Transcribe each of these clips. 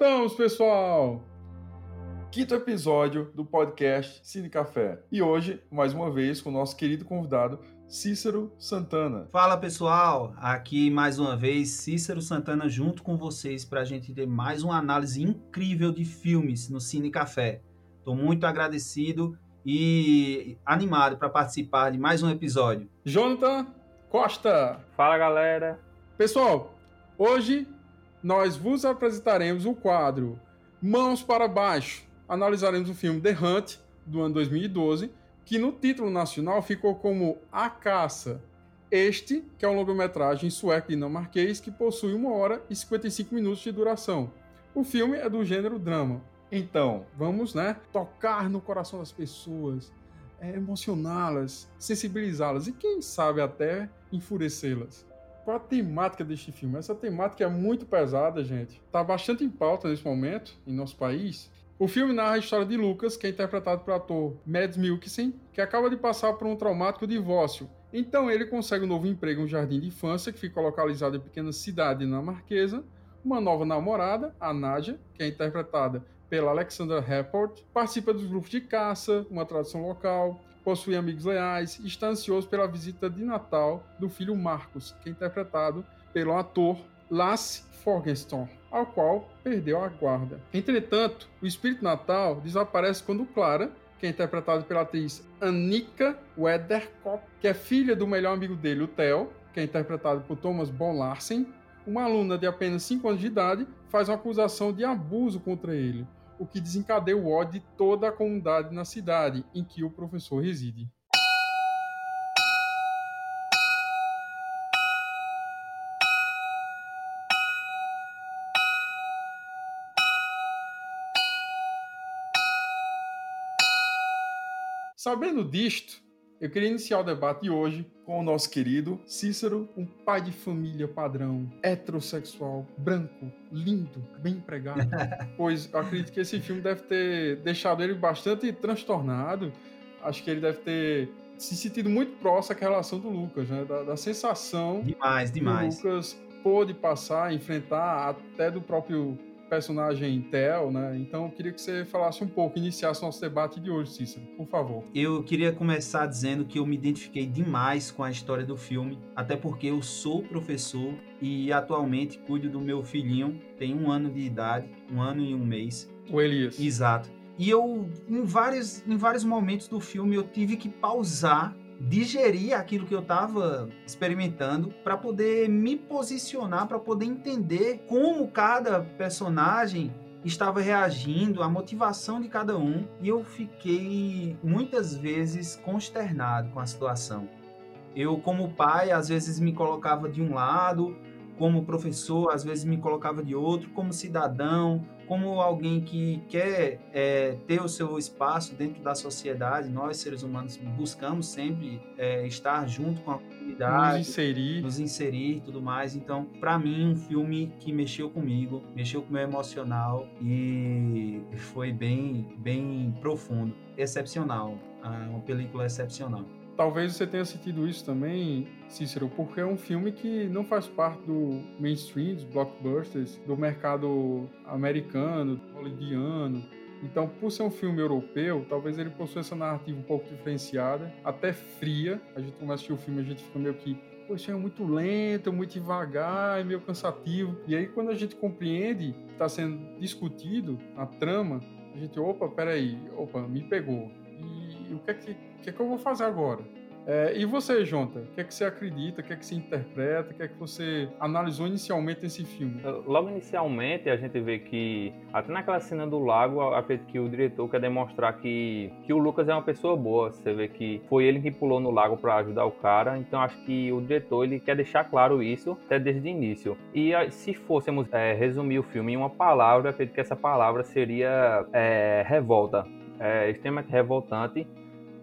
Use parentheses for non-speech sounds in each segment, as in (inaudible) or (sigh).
Voltamos, pessoal! Quinto episódio do podcast Cine Café. E hoje, mais uma vez, com o nosso querido convidado, Cícero Santana. Fala pessoal, aqui mais uma vez Cícero Santana junto com vocês para a gente ter mais uma análise incrível de filmes no Cine Café. Estou muito agradecido e animado para participar de mais um episódio. Jonathan Costa. Fala galera. Pessoal, hoje nós vos apresentaremos o quadro Mãos para Baixo. Analisaremos o filme The Hunt, do ano 2012, que no título nacional ficou como A Caça. Este, que é um longa-metragem sueco-dinamarquês que possui 1 hora e 55 minutos de duração. O filme é do gênero drama. Então, vamos, né, tocar no coração das pessoas, é, emocioná-las, sensibilizá-las e quem sabe até enfurecê-las. Qual a temática deste filme? Essa temática é muito pesada, gente. Está bastante em pauta nesse momento em nosso país o filme narra a história de Lucas, que é interpretado pelo ator Mads Mikkelsen, que acaba de passar por um traumático divórcio. Então ele consegue um novo emprego em um jardim de infância que fica localizado em pequena cidade dinamarquesa, uma nova namorada, a Nadia, que é interpretada pela Alexandra Rapport, participa dos grupos de caça, uma tradição local, possui amigos leais e está ansioso pela visita de Natal do filho Marcos, que é interpretado pelo ator Lasse Forgeston, ao qual perdeu a guarda. Entretanto, o espírito natal desaparece quando Clara, que é interpretada pela atriz Annika Wederkop, que é filha do melhor amigo dele, o Theo, que é interpretado por Thomas Von Larsen, uma aluna de apenas 5 anos de idade, faz uma acusação de abuso contra ele, o que desencadeia o ódio de toda a comunidade na cidade em que o professor reside. Sabendo disto, eu queria iniciar o debate de hoje com o nosso querido Cícero, um pai de família padrão, heterossexual, branco, lindo, bem empregado. (laughs) pois eu acredito que esse filme deve ter deixado ele bastante transtornado. Acho que ele deve ter se sentido muito próximo à relação do Lucas, né? Da, da sensação demais, demais. que o Lucas pôde passar, enfrentar até do próprio personagem Tel, né? Então eu queria que você falasse um pouco, iniciasse nosso debate de hoje, Cícero, por favor. Eu queria começar dizendo que eu me identifiquei demais com a história do filme, até porque eu sou professor e atualmente cuido do meu filhinho, tem um ano de idade, um ano e um mês. O Elias. Exato. E eu, em vários, em vários momentos do filme, eu tive que pausar digerir aquilo que eu estava experimentando para poder me posicionar, para poder entender como cada personagem estava reagindo, a motivação de cada um, e eu fiquei muitas vezes consternado com a situação. Eu, como pai, às vezes me colocava de um lado, como professor, às vezes me colocava de outro, como cidadão, como alguém que quer é, ter o seu espaço dentro da sociedade, nós seres humanos buscamos sempre é, estar junto com a comunidade, nos inserir, nos inserir e tudo mais. Então, para mim, um filme que mexeu comigo, mexeu com o meu emocional e foi bem, bem profundo, excepcional, ah, uma película excepcional. Talvez você tenha sentido isso também, Cícero, porque é um filme que não faz parte do mainstream, dos blockbusters, do mercado americano, hollywoodiano. Então, por ser um filme europeu, talvez ele possua essa narrativa um pouco diferenciada, até fria. A gente começa a assistir o filme, a gente fica meio que poxa, é muito lento, muito devagar, é meio cansativo. E aí, quando a gente compreende que está sendo discutido a trama, a gente, opa, peraí, opa, me pegou. O que é que que, é que eu vou fazer agora? É, e você, Jonta, o que é que você acredita, o que é que você interpreta, o que é que você analisou inicialmente nesse filme? Logo inicialmente, a gente vê que, até naquela cena do lago, acredito que o diretor quer demonstrar que, que o Lucas é uma pessoa boa. Você vê que foi ele que pulou no lago para ajudar o cara, então acho que o diretor ele quer deixar claro isso até desde o início. E se fôssemos é, resumir o filme em uma palavra, acredito que essa palavra seria é, revolta. É extremamente revoltante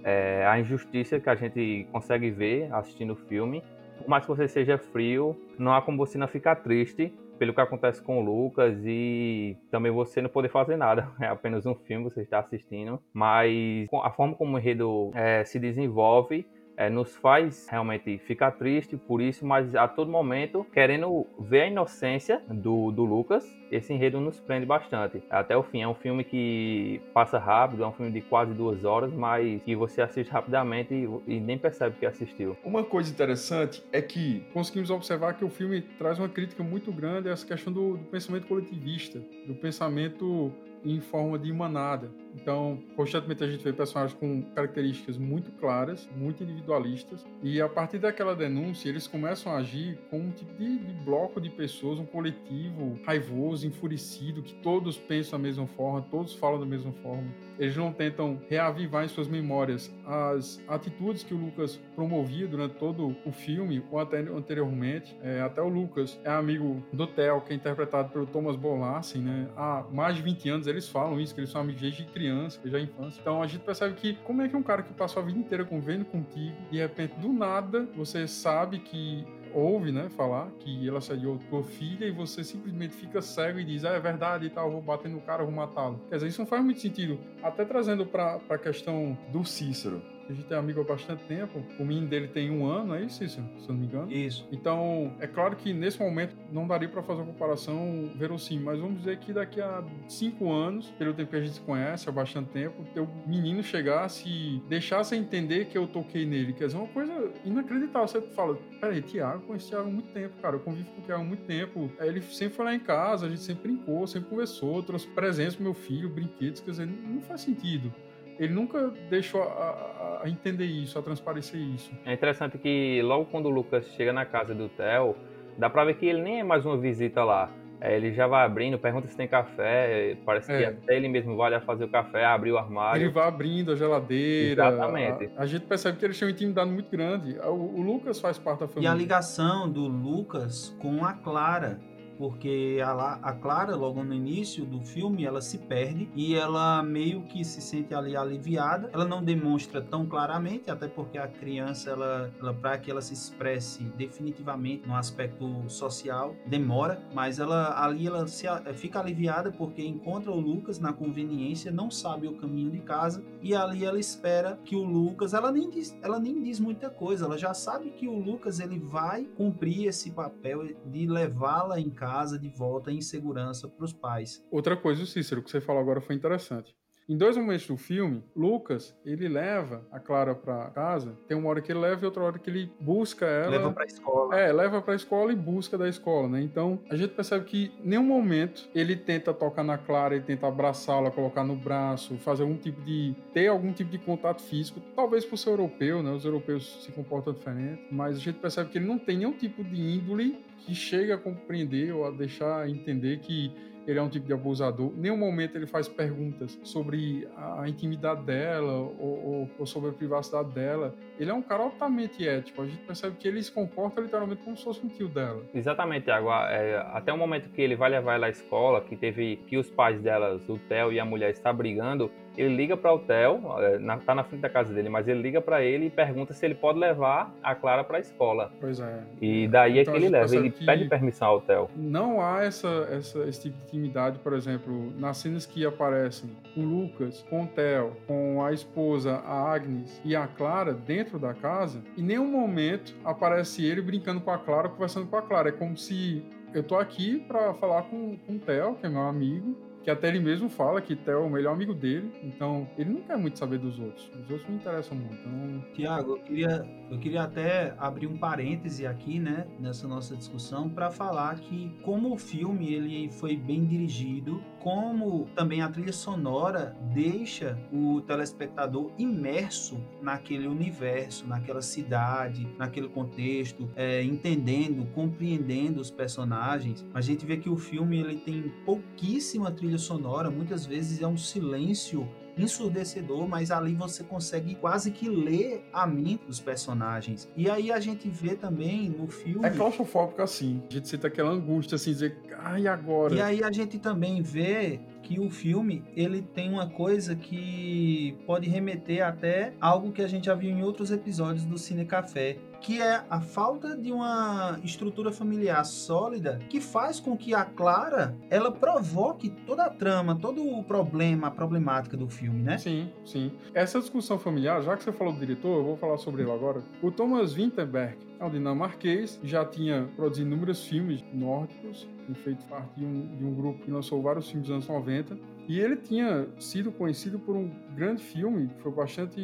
é, a injustiça que a gente consegue ver assistindo o filme. Por mais que você seja frio, não há como você não ficar triste pelo que acontece com o Lucas e também você não poder fazer nada. (laughs) É apenas um filme que você está assistindo, mas a forma como o enredo é, se desenvolve é, nos faz realmente ficar triste por isso, mas a todo momento querendo ver a inocência do, do Lucas, esse enredo nos prende bastante. Até o fim, é um filme que passa rápido, é um filme de quase duas horas, mas que você assiste rapidamente e, e nem percebe que assistiu. Uma coisa interessante é que conseguimos observar que o filme traz uma crítica muito grande a essa questão do, do pensamento coletivista, do pensamento em forma de manada. Então, constantemente a gente vê personagens com características muito claras, muito individualistas, e a partir daquela denúncia, eles começam a agir como um tipo de, de bloco de pessoas, um coletivo raivoso, enfurecido, que todos pensam da mesma forma, todos falam da mesma forma. Eles não tentam reavivar em suas memórias as atitudes que o Lucas promovia durante todo o filme, ou até anteriormente. É, até o Lucas é amigo do Theo, que é interpretado pelo Thomas Bolassi, né? Há mais de 20 anos eles falam isso, que eles são amigos desde criança, desde a infância. Então a gente percebe que como é que um cara que passou a vida inteira convivendo contigo, de repente, do nada, você sabe que ouve, né, falar que ela assediou tua filha e você simplesmente fica cego e diz, ah, é verdade e tal, vou bater no cara, vou matá-lo. Quer dizer, isso não faz muito sentido. Até trazendo para a questão do Cícero a gente é amigo há bastante tempo. O menino dele tem um ano, é isso, Cícero? Se eu não me engano. Isso. Então, é claro que nesse momento não daria para fazer uma comparação verossímil, mas vamos dizer que daqui a cinco anos, pelo tempo que a gente se conhece, há bastante tempo, teu menino chegasse e deixasse entender que eu toquei nele. Quer dizer, uma coisa inacreditável. Você fala, peraí, Tiago, conheci Tiago há muito tempo, cara. Eu convivo com o Tiago há muito tempo. Ele sempre foi lá em casa, a gente sempre brincou, sempre conversou, trouxe presentes pro meu filho, brinquedos. Quer dizer, não faz sentido ele nunca deixou a, a, entender isso, a transparecer isso. É interessante que logo quando o Lucas chega na casa do Theo, dá pra ver que ele nem é mais uma visita lá. É, ele já vai abrindo, pergunta se tem café, parece é. que até ele mesmo vai lá fazer o café, abrir o armário. Ele vai abrindo a geladeira. Exatamente. A, a gente percebe que eles têm uma intimidade muito grande. O, o Lucas faz parte da família. E a ligação do Lucas com a Clara porque a, a Clara, logo no início do filme, ela se perde e ela meio que se sente ali aliviada. Ela não demonstra tão claramente, até porque a criança, ela, ela para que ela se expresse definitivamente no aspecto social, demora, mas ela ali ela se, fica aliviada porque encontra o Lucas na conveniência, não sabe o caminho de casa e ali ela espera que o Lucas, ela nem diz, ela nem diz muita coisa, ela já sabe que o Lucas ele vai cumprir esse papel de levá-la em casa casa de volta em segurança para os pais. Outra coisa, Cícero, que você falou agora foi interessante. Em dois momentos do filme, Lucas, ele leva a Clara para casa. Tem uma hora que ele leva e outra hora que ele busca ela. Leva para escola. É, leva para a escola e busca da escola, né? Então, a gente percebe que em nenhum momento ele tenta tocar na Clara, ele tenta abraçá-la, colocar no braço, fazer algum tipo de ter algum tipo de contato físico, talvez por ser europeu, né? Os europeus se comportam diferente, mas a gente percebe que ele não tem nenhum tipo de índole que chega a compreender ou a deixar entender que ele é um tipo de abusador. Nenhum momento ele faz perguntas sobre a intimidade dela ou, ou, ou, sobre a privacidade dela. Ele é um cara altamente ético. A gente percebe que ele se comporta literalmente como se fosse um tio dela. Exatamente, Thiago. É, até o momento que ele vai levar ela à escola, que teve que os pais delas, o Theo e a mulher, estão brigando, ele liga para o Theo, é, na, tá na frente da casa dele, mas ele liga para ele e pergunta se ele pode levar a Clara para a escola. Pois é. E daí então, é que ele leva, ele pede permissão ao Theo. Não há essa, essa, esse tipo de intimidade, por exemplo, nas cenas que aparecem o Lucas com o Theo, com a esposa, a Agnes e a Clara dentro da casa, em nenhum momento aparece ele brincando com a Clara, conversando com a Clara. É como se eu tô aqui para falar com, com o Theo, que é meu amigo, que até ele mesmo fala que Theo é o melhor amigo dele, então ele não quer muito saber dos outros. Os outros não interessam muito. Então... Tiago, eu queria, eu queria até abrir um parêntese aqui, né, nessa nossa discussão, para falar que como o filme ele foi bem dirigido, como também a trilha sonora deixa o telespectador imerso naquele universo, naquela cidade, naquele contexto, é, entendendo, compreendendo os personagens. A gente vê que o filme ele tem pouquíssima trilha trilha sonora, muitas vezes é um silêncio ensurdecedor, mas ali você consegue quase que ler a mente dos personagens. E aí a gente vê também no filme. É claustrofóbico assim. A gente sente aquela angústia assim, dizer, ai, agora? E aí a gente também vê que o filme ele tem uma coisa que pode remeter até algo que a gente já viu em outros episódios do Cine Café, que é a falta de uma estrutura familiar sólida que faz com que a Clara ela provoque toda a trama, todo o problema, a problemática do filme, né? Sim, sim. Essa discussão familiar, já que você falou do diretor, eu vou falar sobre ele agora. O Thomas Winterberg é um dinamarquês, já tinha produzido inúmeros filmes nórdicos, tem feito parte de um, de um grupo que lançou vários filmes dos anos 90. E ele tinha sido conhecido por um grande filme que foi bastante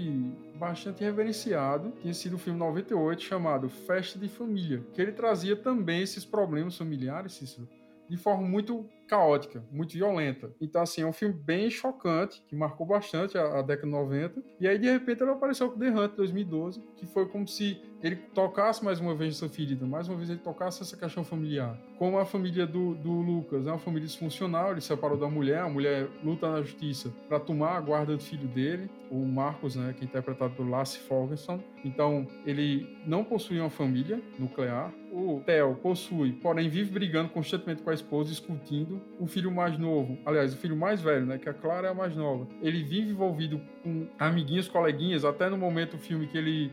bastante reverenciado, tinha sido o filme 98 chamado Festa de Família, que ele trazia também esses problemas familiares, Cícero, de forma muito caótica, muito violenta. Então, assim, é um filme bem chocante, que marcou bastante a, a década de 90. E aí, de repente, ele apareceu com The Hunt 2012, que foi como se ele tocasse mais uma vez essa ferida, mais uma vez ele tocasse essa questão familiar. Como a família do, do Lucas é uma família disfuncional, ele se separou da mulher, a mulher luta na justiça para tomar a guarda do filho dele, o Marcos, né, que é interpretado por Lasse Ferguson. Então, ele não possui uma família nuclear. O Theo possui, porém vive brigando constantemente com a esposa, discutindo o filho mais novo, aliás, o filho mais velho, né? Que a Clara é a mais nova. Ele vive envolvido com amiguinhos, coleguinhas, até no momento do filme que ele.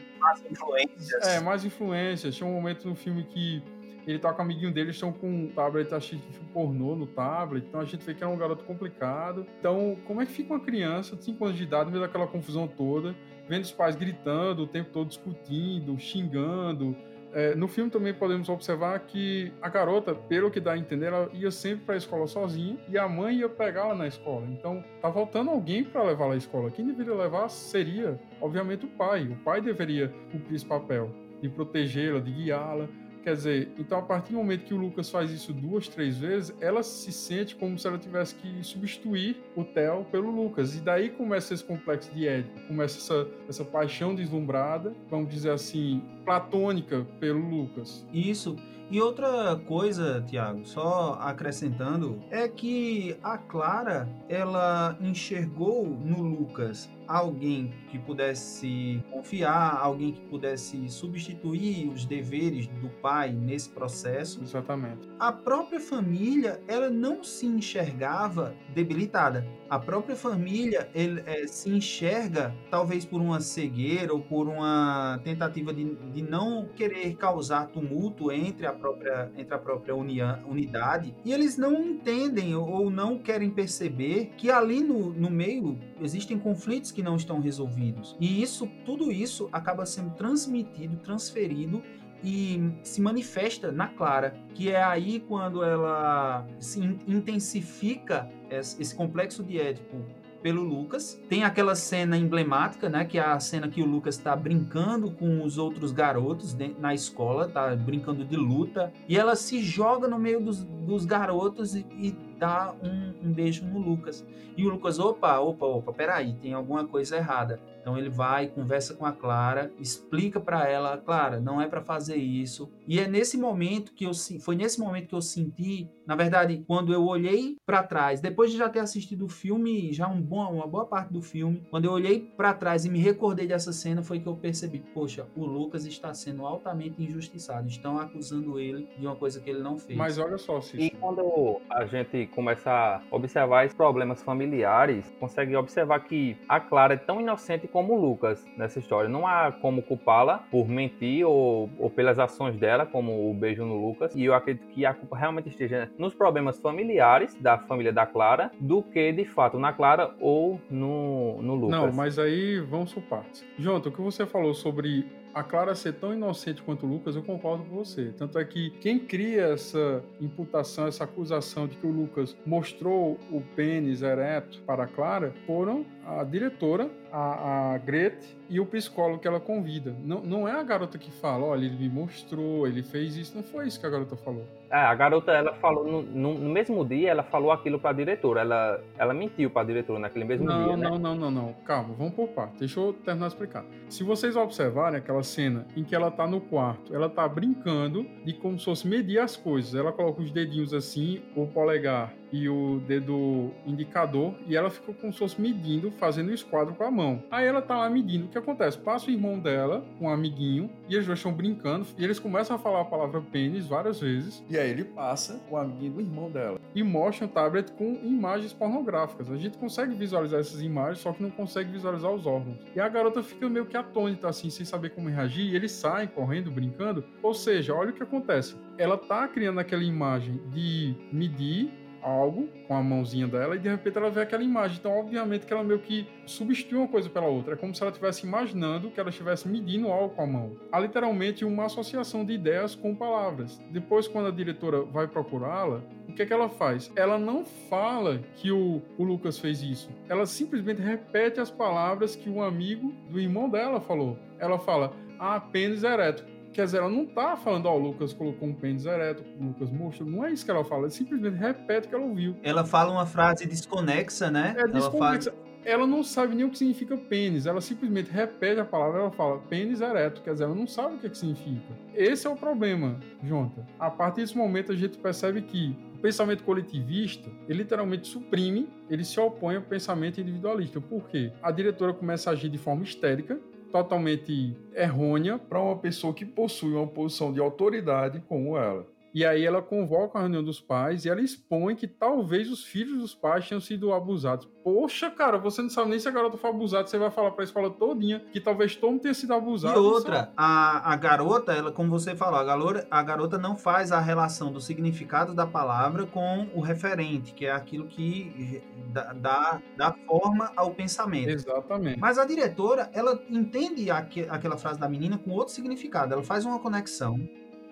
É, mais influências. Tinha um momento no filme que ele tá com o amiguinho dele, estão com um tablet assistindo pornô no tablet, então a gente vê que é um garoto complicado. Então, como é que fica uma criança de 5 anos de idade, no meio daquela confusão toda, vendo os pais gritando, o tempo todo discutindo, xingando, é, no filme também podemos observar que a garota, pelo que dá a entender, ela ia sempre para a escola sozinha e a mãe ia pegá-la na escola. Então, tá faltando alguém para levá-la à escola. Quem deveria levar seria, obviamente, o pai. O pai deveria cumprir esse papel de protegê-la, de guiá-la. Quer dizer, então a partir do momento que o Lucas faz isso duas, três vezes, ela se sente como se ela tivesse que substituir o Theo pelo Lucas. E daí começa esse complexo de Édipo, começa essa, essa paixão deslumbrada, vamos dizer assim, platônica pelo Lucas. Isso. E outra coisa, Tiago, só acrescentando, é que a Clara, ela enxergou no Lucas alguém que pudesse confiar, alguém que pudesse substituir os deveres do pai nesse processo. Exatamente. A própria família, ela não se enxergava debilitada. A própria família ele, é, se enxerga, talvez por uma cegueira ou por uma tentativa de, de não querer causar tumulto entre a própria, entre a própria unidade, e eles não entendem ou não querem perceber que ali no, no meio existem conflitos que que não estão resolvidos. E isso, tudo isso acaba sendo transmitido, transferido e se manifesta na Clara, que é aí quando ela se intensifica esse complexo de Édipo pelo Lucas. Tem aquela cena emblemática, né, que é a cena que o Lucas está brincando com os outros garotos na escola, tá brincando de luta, e ela se joga no meio dos, dos garotos e, e dá um, um, beijo no Lucas. E o Lucas, opa, opa, opa, peraí, tem alguma coisa errada. Então ele vai, conversa com a Clara, explica para ela, Clara, não é para fazer isso. E é nesse momento que eu foi nesse momento que eu senti, na verdade, quando eu olhei para trás, depois de já ter assistido o filme, já um bom, uma boa parte do filme, quando eu olhei para trás e me recordei dessa cena, foi que eu percebi, poxa, o Lucas está sendo altamente injustiçado. Estão acusando ele de uma coisa que ele não fez. Mas olha só, Cícero. E quando a gente começa a observar esses problemas familiares, consegue observar que a Clara é tão inocente como Lucas nessa história. Não há como culpá-la por mentir ou, ou, pelas ações dela, como o beijo no Lucas. E eu acredito que a culpa realmente esteja nos problemas familiares da família da Clara, do que de fato na Clara ou no, no Lucas. Não, mas aí vamos por partes. Jonathan, o que você falou sobre a Clara ser tão inocente quanto o Lucas, eu concordo com você. Tanto é que quem cria essa imputação, essa acusação de que o Lucas mostrou o pênis ereto para a Clara foram a diretora, a, a Grete e o psicólogo que ela convida. Não, não é a garota que fala, olha, ele me mostrou, ele fez isso. Não foi isso que a garota falou. É, a garota, ela falou, no, no, no mesmo dia, ela falou aquilo para a diretora. Ela, ela mentiu para a diretora naquele mesmo não, dia, não, né? Não, não, não, não. Calma, vamos por parte. Deixa eu terminar de explicar. Se vocês observarem aquela aquela cena em que ela tá no quarto, ela tá brincando de como se fosse medir as coisas. Ela coloca os dedinhos assim, o polegar e o dedo indicador, e ela ficou como se fosse medindo, fazendo o esquadro com a mão. Aí ela tá lá medindo. O que acontece? Passa o irmão dela, um amiguinho, e eles dois estão brincando, e eles começam a falar a palavra pênis várias vezes. E aí ele passa o amiguinho do irmão dela. E mostra o tablet com imagens pornográficas. A gente consegue visualizar essas imagens, só que não consegue visualizar os órgãos. E a garota fica meio que atônita, assim, sem saber como reagir, e eles saem correndo, brincando. Ou seja, olha o que acontece. Ela tá criando aquela imagem de medir algo com a mãozinha dela e de repente ela vê aquela imagem. Então, obviamente que ela meio que substitui uma coisa pela outra. É como se ela estivesse imaginando que ela estivesse medindo algo com a mão. Há literalmente uma associação de ideias com palavras. Depois, quando a diretora vai procurá-la, o que é que ela faz? Ela não fala que o, o Lucas fez isso. Ela simplesmente repete as palavras que o amigo do irmão dela falou. Ela fala, ah, pênis ereto. Quer dizer, ela não tá falando, ó, oh, o Lucas colocou um pênis ereto, o Lucas mostrou. Não é isso que ela fala, ela simplesmente repete o que ela ouviu. Ela fala uma frase desconexa, né? É desconexa. Ela, fala... ela não sabe nem o que significa pênis, ela simplesmente repete a palavra, ela fala pênis ereto, quer dizer, ela não sabe o que, é que significa. Esse é o problema, Jonta. A partir desse momento a gente percebe que o pensamento coletivista, ele literalmente suprime, ele se opõe ao pensamento individualista. Por quê? A diretora começa a agir de forma histérica, totalmente errônea para uma pessoa que possui uma posição de autoridade como ela. E aí ela convoca a reunião dos pais e ela expõe que talvez os filhos dos pais tenham sido abusados. Poxa, cara, você não sabe nem se a garota foi abusada, você vai falar para a escola todinha que talvez todo mundo tenha sido abusado. E outra, a, a garota, ela, como você falou, a garota, a garota não faz a relação do significado da palavra com o referente, que é aquilo que dá, dá forma ao pensamento. Exatamente. Mas a diretora, ela entende aqu aquela frase da menina com outro significado, ela faz uma conexão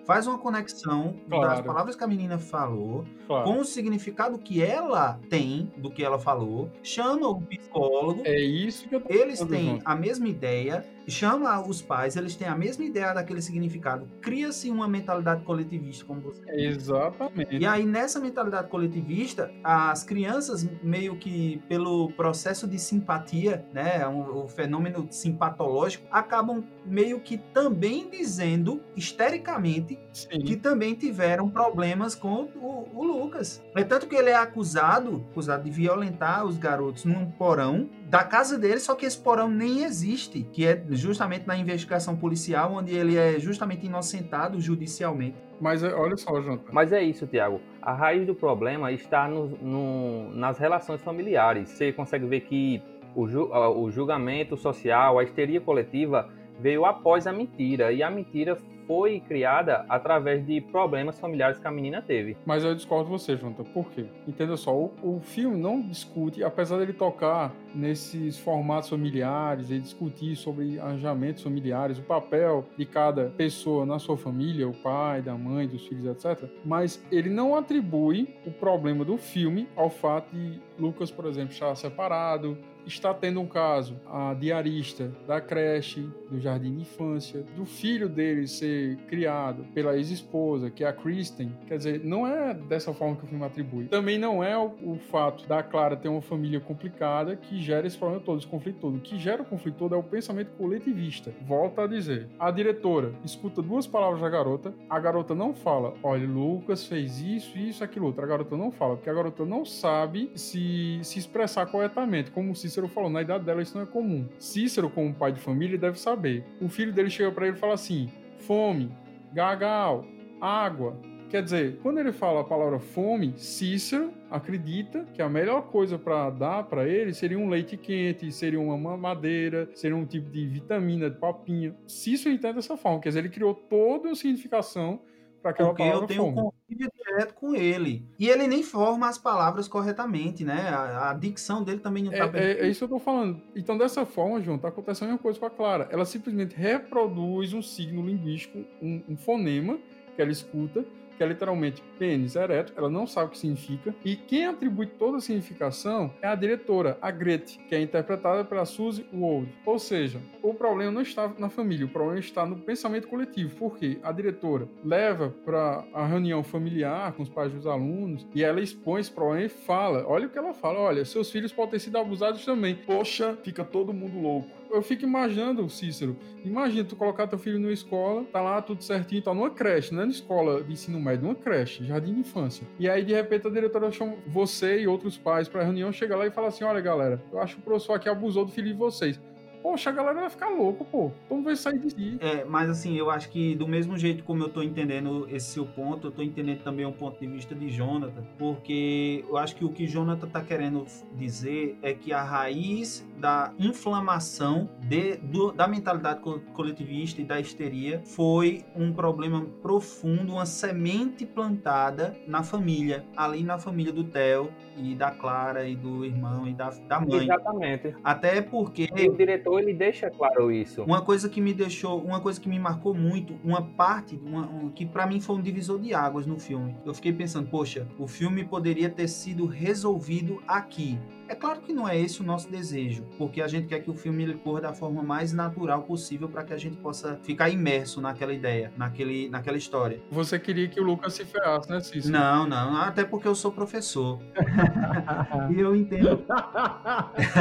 faz uma conexão claro. das palavras que a menina falou claro. com o significado que ela tem do que ela falou, chama o psicólogo. É isso que eu tô Eles têm junto. a mesma ideia, chama os pais, eles têm a mesma ideia daquele significado. Cria-se uma mentalidade coletivista, como você Exatamente. E aí, nessa mentalidade coletivista, as crianças, meio que pelo processo de simpatia, né, o, o fenômeno simpatológico, acabam meio que também dizendo, histericamente, Sim. que também tiveram problemas com o, o, Lucas. É tanto que ele é acusado, acusado de violentar os garotos num porão da casa dele, só que esse porão nem existe, que é justamente na investigação policial, onde ele é justamente inocentado judicialmente. Mas é, olha só, Jonathan. Mas é isso, Tiago. A raiz do problema está no, no, nas relações familiares. Você consegue ver que o, ju, o julgamento social, a histeria coletiva veio após a mentira. E a mentira foi criada através de problemas familiares que a menina teve. Mas eu discordo de você, Jonathan. Por quê? Entenda só, o, o filme não discute, apesar dele tocar nesses formatos familiares, ele discutir sobre arranjamentos familiares, o papel de cada pessoa na sua família, o pai, da mãe, dos filhos, etc. Mas ele não atribui o problema do filme ao fato de Lucas, por exemplo, estar separado, está tendo um caso, a diarista da creche, do jardim de infância, do filho dele ser criado pela ex-esposa, que é a Kristen. Quer dizer, não é dessa forma que o filme atribui. Também não é o, o fato da Clara ter uma família complicada que gera esse problema todo, esse conflito todo. O que gera o conflito todo é o pensamento coletivista. Volta a dizer, a diretora escuta duas palavras da garota, a garota não fala, olha, Lucas fez isso, isso, aquilo outro. A garota não fala, porque a garota não sabe se, se expressar corretamente, como se Cícero falou, na idade dela isso não é comum. Cícero, como pai de família, deve saber. O filho dele chega para ele e fala assim: fome, gagal, água. Quer dizer, quando ele fala a palavra fome, Cícero acredita que a melhor coisa para dar para ele seria um leite quente, seria uma mamadeira, seria um tipo de vitamina, de papinha. Cícero entende dessa forma, quer dizer, ele criou toda uma significação para aquela Porque eu tenho fome. um convívio direto com ele. E ele nem forma as palavras corretamente, né? A, a dicção dele também não é, tá bem. É, é, isso que eu tô falando. Então, dessa forma, João, tá acontecendo uma coisa com a Clara. Ela simplesmente reproduz um signo linguístico, um, um fonema que ela escuta, que é literalmente pênis ereto, ela não sabe o que significa, e quem atribui toda a significação é a diretora, a Grete, que é interpretada pela Suzy Wold. Ou seja, o problema não está na família, o problema está no pensamento coletivo, porque a diretora leva para a reunião familiar com os pais dos alunos e ela expõe esse problema e fala, olha o que ela fala, olha, seus filhos podem ter sido abusados também. Poxa, fica todo mundo louco eu fico imaginando, Cícero, imagina tu colocar teu filho numa escola, tá lá tudo certinho, tá numa creche, não é na escola de ensino médio, numa creche, jardim de infância. E aí, de repente, a diretora chama você e outros pais pra reunião, chega lá e fala assim, olha, galera, eu acho que o professor aqui abusou do filho de vocês. Poxa, a galera vai ficar louco, pô. Então vai sair de si. É, mas assim, eu acho que do mesmo jeito como eu tô entendendo esse seu ponto, eu tô entendendo também o ponto de vista de Jonathan, porque eu acho que o que Jonathan tá querendo dizer é que a raiz da inflamação de, do, da mentalidade coletivista e da histeria foi um problema profundo, uma semente plantada na família, ali na família do Theo e da Clara e do irmão e da, da mãe. Exatamente. Até porque o diretor ele deixa claro isso. Uma coisa que me deixou, uma coisa que me marcou muito, uma parte uma, um, que para mim foi um divisor de águas no filme. Eu fiquei pensando, poxa, o filme poderia ter sido resolvido aqui. É claro que não é esse o nosso desejo, porque a gente quer que o filme ele corra da forma mais natural possível para que a gente possa ficar imerso naquela ideia, naquele, naquela história. Você queria que o Lucas se ferrasse, né, Cícero? Não, não, até porque eu sou professor. (laughs) e eu entendo.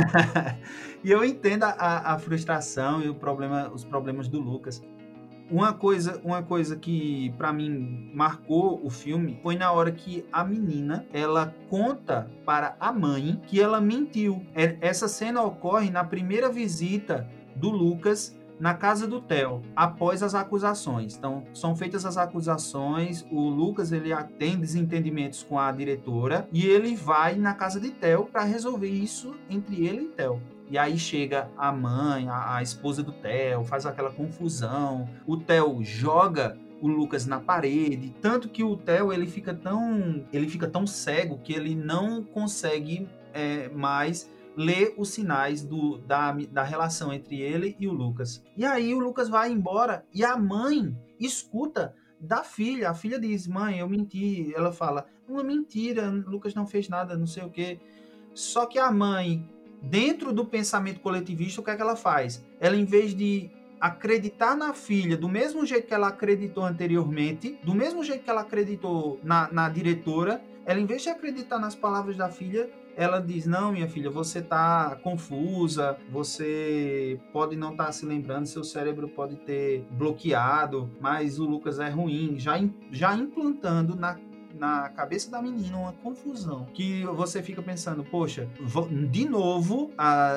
(laughs) e eu entendo a, a frustração e o problema, os problemas do Lucas. Uma coisa, uma coisa que para mim marcou o filme foi na hora que a menina ela conta para a mãe que ela mentiu. É, essa cena ocorre na primeira visita do Lucas na casa do Theo, após as acusações. Então, são feitas as acusações, o Lucas ele tem desentendimentos com a diretora e ele vai na casa de Theo para resolver isso entre ele e Theo. E aí chega a mãe, a, a esposa do Theo, faz aquela confusão. O Theo joga o Lucas na parede, tanto que o Theo ele fica tão ele fica tão cego que ele não consegue é, mais ler os sinais do, da, da relação entre ele e o Lucas. E aí o Lucas vai embora e a mãe escuta da filha. A filha diz: Mãe, eu menti. Ela fala: Uma mentira, Lucas não fez nada, não sei o quê. Só que a mãe dentro do pensamento coletivista, o que é que ela faz? Ela, em vez de acreditar na filha do mesmo jeito que ela acreditou anteriormente, do mesmo jeito que ela acreditou na, na diretora, ela, em vez de acreditar nas palavras da filha, ela diz: Não, minha filha, você está confusa, você pode não estar tá se lembrando, seu cérebro pode ter bloqueado, mas o Lucas é ruim. Já, já implantando na na cabeça da menina uma confusão que você fica pensando, poxa, de novo,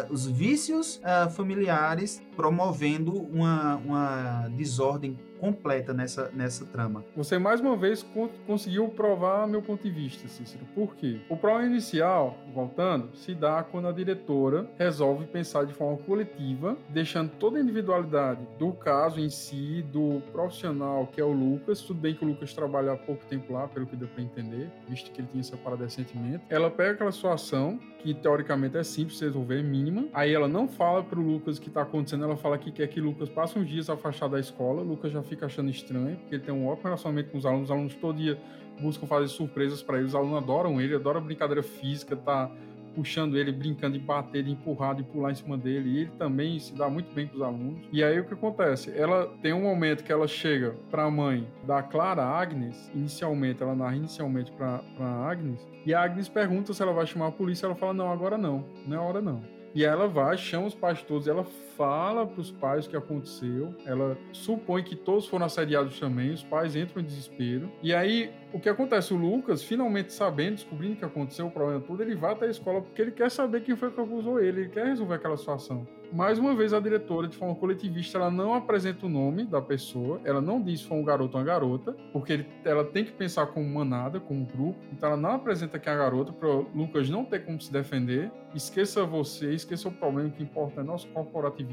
os vícios uh, familiares promovendo uma, uma desordem completa nessa, nessa trama. Você mais uma vez conseguiu provar meu ponto de vista, Cícero. Por quê? O problema inicial, voltando, se dá quando a diretora resolve pensar de forma coletiva, deixando toda a individualidade do caso em si, do profissional que é o Lucas. Tudo bem que o Lucas trabalha há pouco tempo lá, pelo que deu para entender, visto que ele tinha separado recentemente. Ela pega aquela situação que teoricamente é simples de resolver, é mínima. Aí ela não fala pro Lucas o que tá acontecendo, ela fala que quer que Lucas passe uns dias afastado da escola. Lucas já fica achando estranho, porque ele tem um ótimo relacionamento com os alunos. Os alunos todo dia buscam fazer surpresas para ele. Os alunos adoram ele, adoram brincadeira física, tá puxando ele, brincando de bater, de empurrar, de pular em cima dele. E ele também se dá muito bem com os alunos. E aí o que acontece? Ela tem um momento que ela chega para a mãe da Clara Agnes, inicialmente, ela narra inicialmente para Agnes, e a Agnes pergunta se ela vai chamar a polícia. Ela fala: Não, agora não, não é hora não. E ela vai, chama os pais todos, ela fala para os pais o que aconteceu, ela supõe que todos foram assediados também, os pais entram em desespero. E aí, o que acontece? O Lucas, finalmente sabendo, descobrindo o que aconteceu, o problema todo, ele vai até a escola porque ele quer saber quem foi que acusou ele, ele quer resolver aquela situação mais uma vez a diretora, de forma coletivista, ela não apresenta o nome da pessoa, ela não diz se foi um garoto ou uma garota, porque ele, ela tem que pensar como manada, como grupo, então ela não apresenta que é a garota, para o Lucas não ter como se defender. Esqueça você, esqueça o problema, que importa é nosso corporativismo.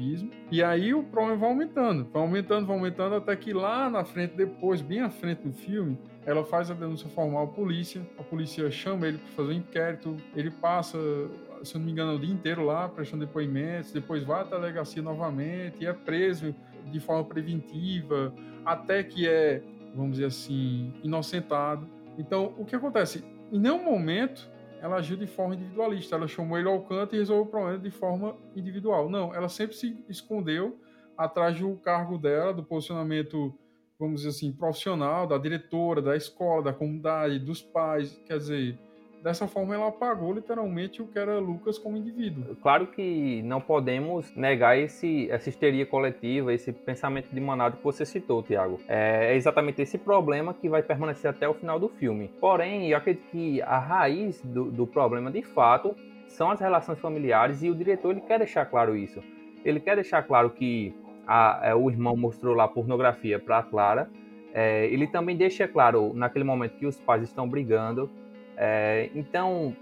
E aí o problema vai aumentando, vai aumentando, vai aumentando, até que lá na frente, depois, bem à frente do filme, ela faz a denúncia formal à polícia, a polícia chama ele para fazer um inquérito, ele passa se eu não me engano, o dia inteiro lá prestando depoimentos, depois vai à delegacia novamente e é preso de forma preventiva, até que é, vamos dizer assim, inocentado. Então, o que acontece? Em nenhum momento ela agiu de forma individualista, ela chamou ele ao canto e resolveu o problema de forma individual. Não, ela sempre se escondeu atrás do cargo dela, do posicionamento, vamos dizer assim, profissional, da diretora, da escola, da comunidade, dos pais. Quer dizer, dessa forma ela apagou literalmente o que era Lucas como indivíduo. Claro que não podemos negar esse, essa histeria coletiva, esse pensamento de manada que você citou, Tiago. É exatamente esse problema que vai permanecer até o final do filme. Porém, eu acredito que a raiz do, do problema, de fato, são as relações familiares e o diretor ele quer deixar claro isso. Ele quer deixar claro que a, a, é, o irmão mostrou lá pornografia para Clara. É, ele também deixa claro naquele momento que os pais estão brigando. É, então,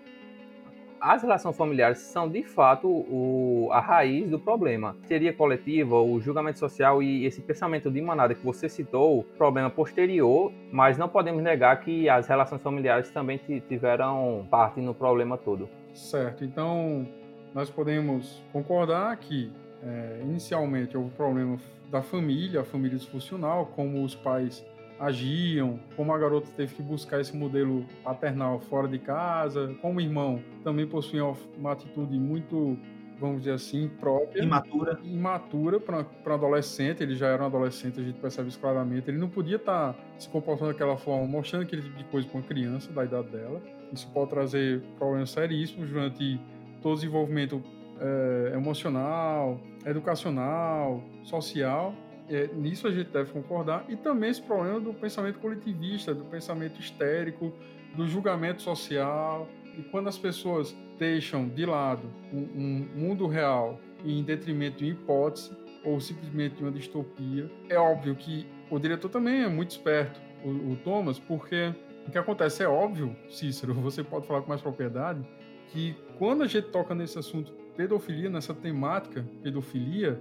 as relações familiares são de fato o, a raiz do problema. Teoria coletiva, o julgamento social e esse pensamento de manada que você citou, problema posterior, mas não podemos negar que as relações familiares também tiveram parte no problema todo. Certo, então nós podemos concordar que é, inicialmente houve problema da família, a família disfuncional, como os pais agiam, como a garota teve que buscar esse modelo paternal fora de casa, como o irmão também possuía uma atitude muito, vamos dizer assim, própria. Imatura. Imatura para adolescente, ele já era um adolescente, a gente percebe isso claramente. Ele não podia estar tá se comportando daquela forma, mostrando aquele tipo de coisa para uma criança da idade dela. Isso pode trazer problemas seríssimos durante todo o desenvolvimento é, emocional, educacional, social. É, nisso a gente deve concordar. E também esse problema do pensamento coletivista, do pensamento histérico, do julgamento social. E quando as pessoas deixam de lado um, um mundo real em detrimento de uma hipótese ou simplesmente de uma distopia, é óbvio que o diretor também é muito esperto, o, o Thomas, porque o que acontece é óbvio, Cícero, (laughs) você pode falar com mais propriedade, que quando a gente toca nesse assunto pedofilia, nessa temática pedofilia,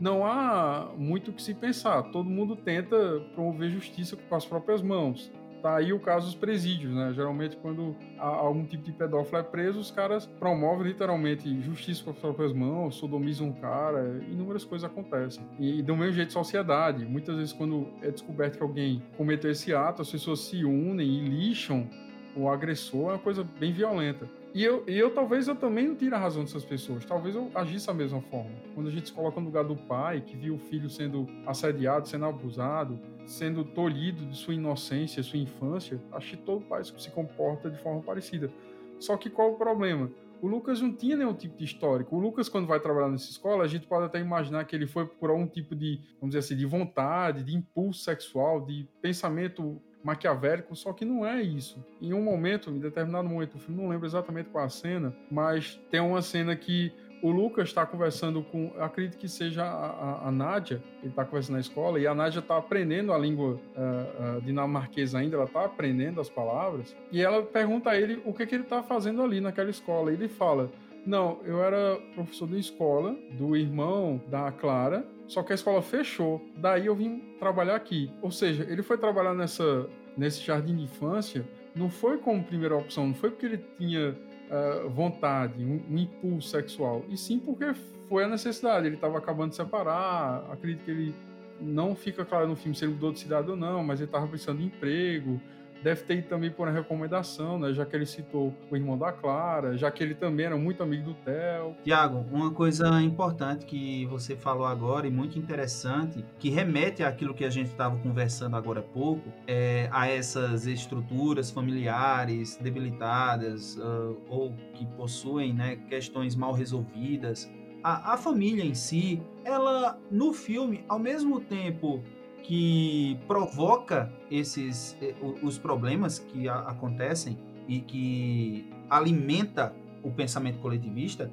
não há muito o que se pensar. Todo mundo tenta promover justiça com as próprias mãos. Tá aí o caso dos presídios, né? Geralmente, quando algum tipo de pedófilo é preso, os caras promovem literalmente justiça com as próprias mãos, sodomizam um cara, inúmeras coisas acontecem. E do mesmo jeito, sociedade. Muitas vezes, quando é descoberto que alguém cometeu esse ato, as pessoas se unem e lixam o agressor, é uma coisa bem violenta. E eu, e eu talvez eu também não tire a razão dessas pessoas. Talvez eu agisse da mesma forma. Quando a gente se coloca no lugar do pai, que viu o filho sendo assediado, sendo abusado, sendo tolhido de sua inocência, sua infância, acho que todo pai se comporta de forma parecida. Só que qual o problema? O Lucas não tinha nenhum tipo de histórico. O Lucas, quando vai trabalhar nessa escola, a gente pode até imaginar que ele foi por algum tipo de, vamos dizer assim, de vontade, de impulso sexual, de pensamento maquiavélico, só que não é isso. Em um momento, em determinado momento do filme, não lembro exatamente qual a cena, mas tem uma cena que o Lucas está conversando com, acredito que seja a, a, a Nádia, ele está conversando na escola, e a Nádia está aprendendo a língua uh, uh, dinamarquesa ainda, ela está aprendendo as palavras, e ela pergunta a ele o que, que ele está fazendo ali naquela escola. E ele fala: Não, eu era professor de escola, do irmão da Clara, só que a escola fechou. Daí eu vim trabalhar aqui. Ou seja, ele foi trabalhar nessa, nesse jardim de infância, não foi como primeira opção, não foi porque ele tinha uh, vontade, um, um, impulso sexual, e sim porque foi a necessidade. Ele estava acabando de separar, acredito que ele não fica claro no filme se ele mudou de cidade ou não, mas ele estava precisando de emprego, Deve ter ido também por uma recomendação, né? Já que ele citou o irmão da Clara, já que ele também era muito amigo do Theo. Tiago, uma coisa importante que você falou agora e muito interessante, que remete àquilo que a gente estava conversando agora há pouco, é, a essas estruturas familiares debilitadas uh, ou que possuem né, questões mal resolvidas. A, a família em si, ela no filme, ao mesmo tempo que provoca esses eh, os problemas que acontecem e que alimenta o pensamento coletivista,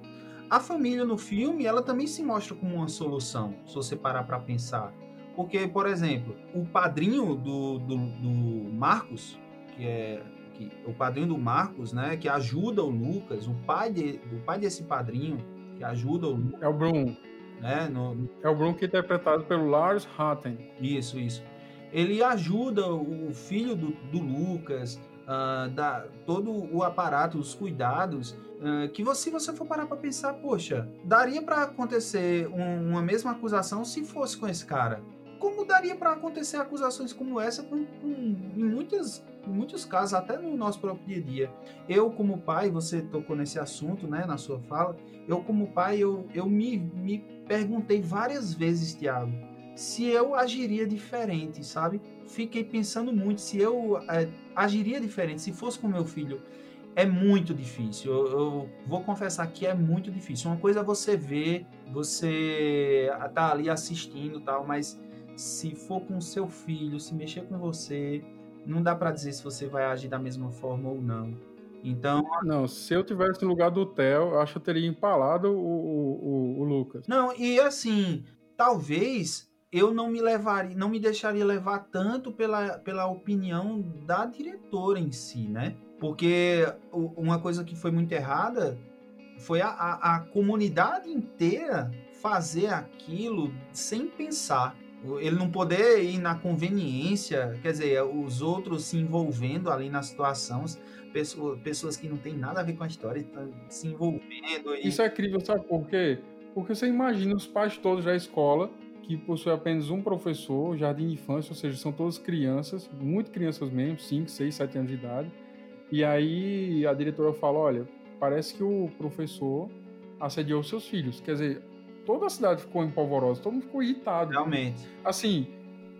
a família no filme ela também se mostra como uma solução, se você parar para pensar. Porque, por exemplo, o padrinho do, do, do Marcos, que é que, o padrinho do Marcos, né, que ajuda o Lucas, o pai, de, o pai desse padrinho, que ajuda o Lucas. É o Bruno né? No... É o Brunk interpretado pelo Lars Hatten. Isso, isso. Ele ajuda o filho do, do Lucas, uh, da, todo o aparato, os cuidados, uh, que você, se você for parar para pensar, poxa, daria para acontecer um, uma mesma acusação se fosse com esse cara. Como daria para acontecer acusações como essa com, com, em, muitas, em muitos casos, até no nosso próprio dia a dia? Eu, como pai, você tocou nesse assunto, né, na sua fala, eu, como pai, eu, eu me, me perguntei várias vezes, Tiago, se eu agiria diferente, sabe? Fiquei pensando muito se eu é, agiria diferente, se fosse com meu filho. é muito difícil. Eu, eu, vou confessar que é muito difícil. Uma coisa é você ver, você tá ali assistindo tal, mas se for com seu filho, se mexer com você, não dá para dizer se você vai agir da mesma forma ou não. Então. Não, se eu tivesse no lugar do Theo, eu acho que eu teria empalado o, o, o, o Lucas. Não, e assim, talvez eu não me levaria, não me deixaria levar tanto pela, pela opinião da diretora em si, né? Porque uma coisa que foi muito errada foi a, a, a comunidade inteira fazer aquilo sem pensar. Ele não poder ir na conveniência, quer dizer, os outros se envolvendo ali na situação, pessoas, que não tem nada a ver com a história se envolvendo. E... Isso é incrível, sabe por quê? Porque você imagina os pais todos da escola que possui apenas um professor, jardim de infância, ou seja, são todas crianças, muito crianças mesmo, 5, 6, 7 anos de idade. E aí a diretora fala: olha, parece que o professor assediou seus filhos. Quer dizer, toda a cidade ficou empolvorosa, todo mundo ficou irritado. Realmente. Assim,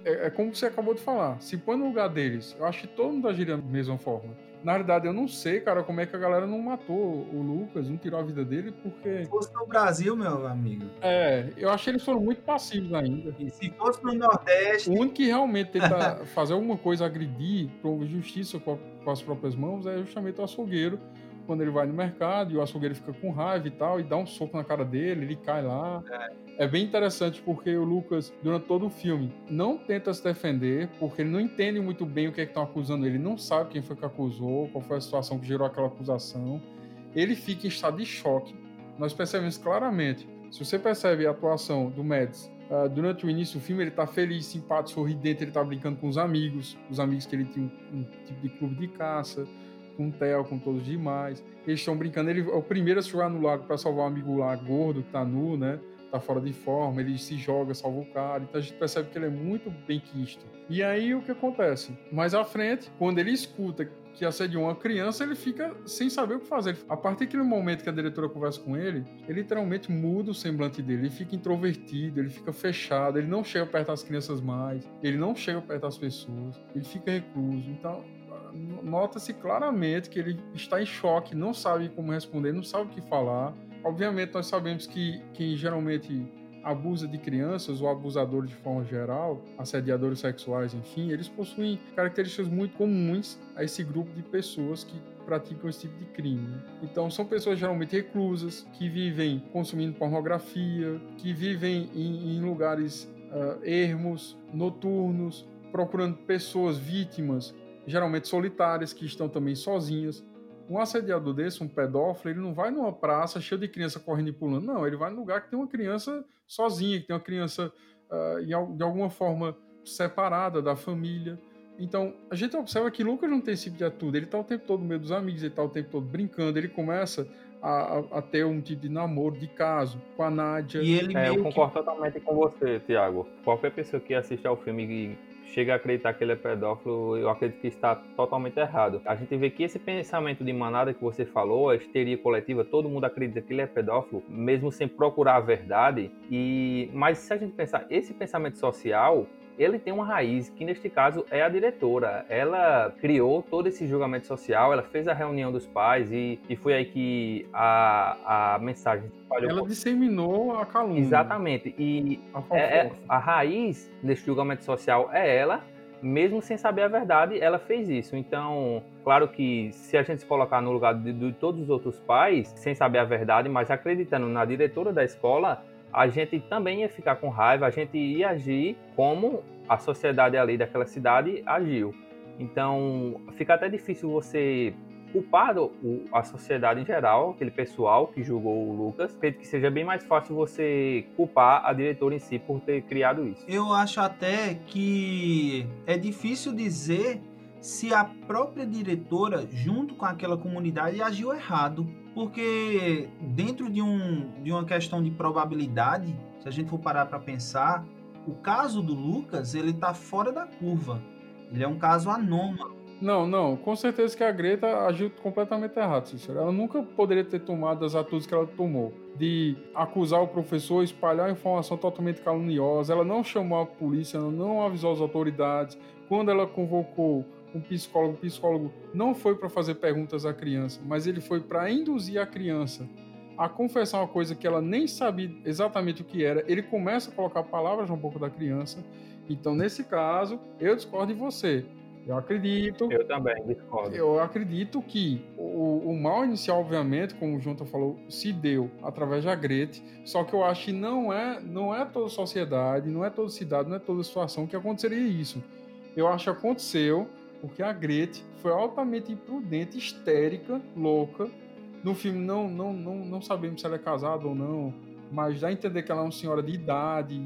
é, é como você acabou de falar. Se põe no lugar deles, eu acho que todo mundo agiria da mesma forma. Na verdade, eu não sei, cara, como é que a galera não matou o Lucas, não tirou a vida dele, porque. Se fosse no Brasil, meu amigo. É, eu acho que eles foram muito passivos ainda. E se fosse no Nordeste. O único que realmente tenta (laughs) fazer alguma coisa, agredir, promover justiça com, com as próprias mãos, é justamente o açougueiro quando ele vai no mercado e o açougueiro fica com raiva e tal, e dá um soco na cara dele, ele cai lá. É. é bem interessante porque o Lucas, durante todo o filme, não tenta se defender, porque ele não entende muito bem o que é que estão acusando ele, não sabe quem foi que acusou, qual foi a situação que gerou aquela acusação. Ele fica em estado de choque. Nós percebemos claramente. Se você percebe a atuação do Mads Uh, durante o início do filme, ele tá feliz, simpático, sorridente, ele tá brincando com os amigos, os amigos que ele tinha um, um tipo de clube de caça com o Theo, com todos os demais. Eles estão brincando. Ele é o primeiro a se jogar no lago para salvar o amigo lá gordo que tá nu, né? Tá fora de forma. Ele se joga, salva o cara. Então a gente percebe que ele é muito bem quisto. E aí o que acontece? Mais à frente, quando ele escuta que assediou uma criança, ele fica sem saber o que fazer. A partir daquele momento que a diretora conversa com ele, ele literalmente muda o semblante dele. Ele fica introvertido, ele fica fechado, ele não chega perto das crianças mais, ele não chega perto das pessoas, ele fica recluso. Então, nota-se claramente que ele está em choque, não sabe como responder, não sabe o que falar. Obviamente, nós sabemos que quem geralmente abusa de crianças ou abusadores de forma geral, assediadores sexuais, enfim, eles possuem características muito comuns a esse grupo de pessoas que praticam esse tipo de crime. Então, são pessoas geralmente reclusas, que vivem consumindo pornografia, que vivem em, em lugares uh, ermos, noturnos, procurando pessoas vítimas geralmente solitárias, que estão também sozinhas. Um assediador desse, um pedófilo, ele não vai numa praça cheia de criança correndo e pulando, não. Ele vai num lugar que tem uma criança sozinha, que tem uma criança uh, de alguma forma separada da família. Então, a gente observa que Lucas não tem esse tipo de atitude. Ele está o tempo todo no meio dos amigos, ele está o tempo todo brincando, ele começa a, a, a, ter um tipo de namoro, de caso, com a Nádia. E ele é, eu concordo que... totalmente com você, Tiago. Qualquer pessoa que assiste ao filme chega a acreditar que ele é pedófilo, eu acredito que está totalmente errado. A gente vê que esse pensamento de manada que você falou, a histeria coletiva, todo mundo acredita que ele é pedófilo, mesmo sem procurar a verdade. E mas se a gente pensar esse pensamento social, ele tem uma raiz, que neste caso é a diretora. Ela criou todo esse julgamento social, ela fez a reunião dos pais e, e foi aí que a, a mensagem. Ela disseminou a calúnia. Exatamente. E a, é, é, a raiz desse julgamento social é ela, mesmo sem saber a verdade, ela fez isso. Então, claro que se a gente se colocar no lugar de, de todos os outros pais, sem saber a verdade, mas acreditando na diretora da escola, a gente também ia ficar com raiva, a gente ia agir como a sociedade ali daquela cidade agiu. Então, fica até difícil você culpar o, a sociedade em geral, aquele pessoal que julgou o Lucas, acredito que seja bem mais fácil você culpar a diretora em si por ter criado isso. Eu acho até que é difícil dizer se a própria diretora, junto com aquela comunidade, agiu errado. Porque dentro de, um, de uma questão de probabilidade, se a gente for parar para pensar, o caso do Lucas, ele tá fora da curva. Ele é um caso anômalo. Não, não, com certeza que a Greta agiu completamente errado, Cícero. Ela nunca poderia ter tomado as atitudes que ela tomou, de acusar o professor, espalhar informação totalmente caluniosa. Ela não chamou a polícia, não avisou as autoridades. Quando ela convocou um psicólogo. O psicólogo não foi para fazer perguntas à criança, mas ele foi para induzir a criança a confessar uma coisa que ela nem sabia exatamente o que era. Ele começa a colocar palavras um pouco da criança. Então, nesse caso, eu discordo de você. Eu acredito. Eu também discordo. Eu acredito que o, o mal inicial, obviamente, como o Junta falou, se deu através da Grete. Só que eu acho que não é, não é toda sociedade, não é toda cidade, não é toda situação que aconteceria isso. Eu acho que aconteceu porque a Grete foi altamente imprudente, histérica, louca. No filme não, não, não, não sabemos se ela é casada ou não, mas dá a entender que ela é uma senhora de idade,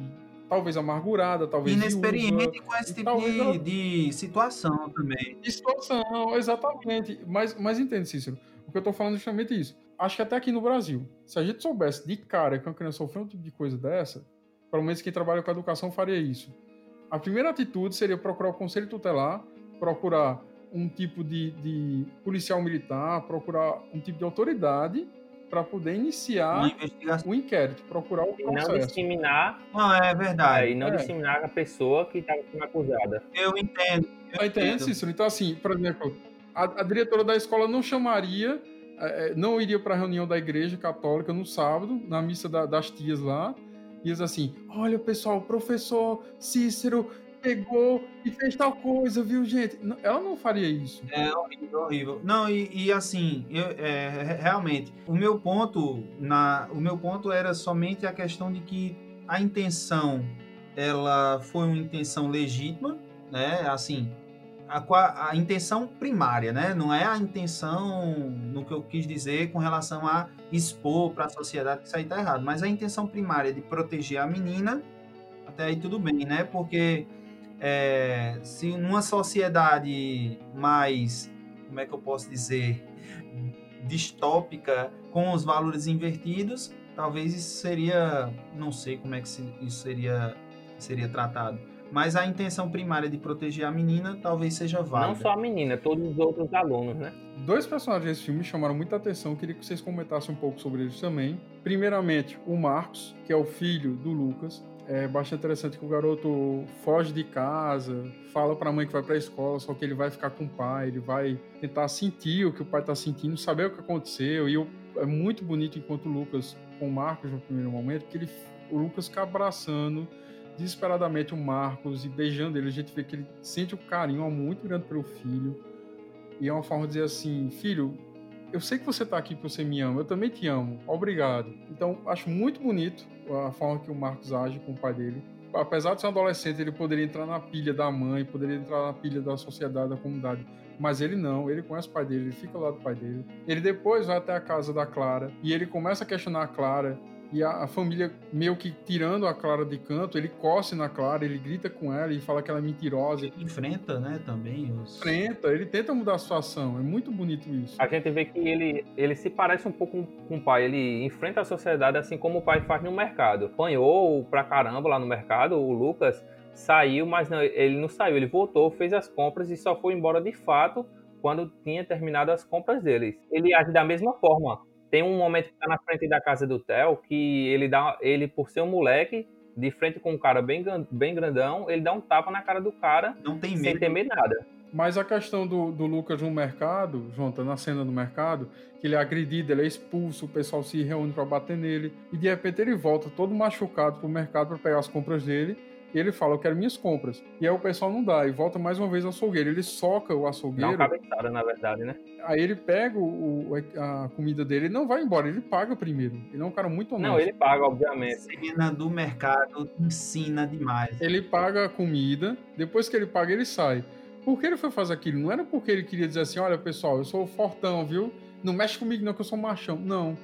talvez amargurada, talvez inexperiente viúva, com esse tipo de, ela... de, situação também. De situação, exatamente. Mas, mas entende, Cícero, o que eu tô falando é justamente isso. Acho que até aqui no Brasil, se a gente soubesse de cara que uma criança sofreu um tipo de coisa dessa, pelo menos quem trabalha com educação faria isso. A primeira atitude seria procurar o conselho tutelar, procurar um tipo de, de policial militar, procurar um tipo de autoridade para poder iniciar o inquérito, procurar o processo. E não disseminar. Não, é verdade. É, e não é. disseminar a pessoa que está sendo acusada. Eu entendo. Eu entendo, Cícero. Então, assim, por exemplo, a, a diretora da escola não chamaria, é, é não iria para a reunião da igreja católica no sábado, na missa da, das tias lá, e diz assim: olha, pessoal, o professor Cícero pegou e fez tal coisa, viu, gente? Ela não faria isso. É horrível, horrível. Não, e, e assim, eu, é, realmente, o meu ponto na, o meu ponto era somente a questão de que a intenção, ela foi uma intenção legítima, né? Assim, a, a intenção primária, né? Não é a intenção no que eu quis dizer com relação a expor para a sociedade que isso aí tá errado, mas a intenção primária de proteger a menina, até aí tudo bem, né? Porque é, se numa sociedade mais, como é que eu posso dizer, distópica, com os valores invertidos, talvez isso seria, não sei como é que isso seria, seria tratado. Mas a intenção primária de proteger a menina talvez seja válida. Não só a menina, todos os outros alunos, né? Dois personagens desse filme chamaram muita atenção, queria que vocês comentassem um pouco sobre eles também. Primeiramente, o Marcos, que é o filho do Lucas é bastante interessante que o garoto foge de casa, fala para a mãe que vai para a escola, só que ele vai ficar com o pai, ele vai tentar sentir o que o pai está sentindo, saber o que aconteceu. E eu, é muito bonito enquanto o Lucas com o Marcos no primeiro momento, porque ele, o Lucas fica abraçando desesperadamente o Marcos e beijando ele. A gente vê que ele sente um carinho muito grande pelo filho. E é uma forma de dizer assim, filho, eu sei que você está aqui porque você me ama, eu também te amo, obrigado. Então, acho muito bonito a forma que o Marcos age com o pai dele. Apesar de ser um adolescente, ele poderia entrar na pilha da mãe, poderia entrar na pilha da sociedade, da comunidade. Mas ele não, ele conhece o pai dele, ele fica lá do pai dele. Ele depois vai até a casa da Clara e ele começa a questionar a Clara e a, a, família meio que tirando a Clara de canto, ele coce na Clara, ele grita com ela e fala que ela é mentirosa. Ele enfrenta, né, também os... Enfrenta, ele tenta mudar a situação, é muito bonito isso. A gente vê que ele, ele se parece um pouco com o pai, ele enfrenta a sociedade assim como o pai faz no mercado. Apanhou pra caramba lá no mercado, o Lucas saiu, mas não, ele não saiu, ele voltou, fez as compras e só foi embora de fato quando tinha terminado as compras deles. Ele age da mesma forma tem um momento que tá na frente da casa do Theo que ele dá, ele por ser um moleque, de frente com um cara bem, bem grandão, ele dá um tapa na cara do cara não tem sem temer nada. Mas a questão do, do Lucas no mercado, Jonathan, na cena do mercado, que ele é agredido, ele é expulso, o pessoal se reúne para bater nele, e de repente ele volta todo machucado pro mercado para pegar as compras dele, e ele fala, eu quero minhas compras. E aí o pessoal não dá, e volta mais uma vez ao açougueiro. Ele soca o açougueiro. Dá uma cabeçada, na verdade, né? Aí ele pega o, a comida dele e não vai embora, ele paga primeiro. Ele é um cara muito honesto. Não, ele paga, obviamente. A cena do mercado ensina demais. Ele paga a comida, depois que ele paga, ele sai. Por que ele foi fazer aquilo? Não era porque ele queria dizer assim, olha pessoal, eu sou fortão, viu? Não mexe comigo não que eu sou machão. Não.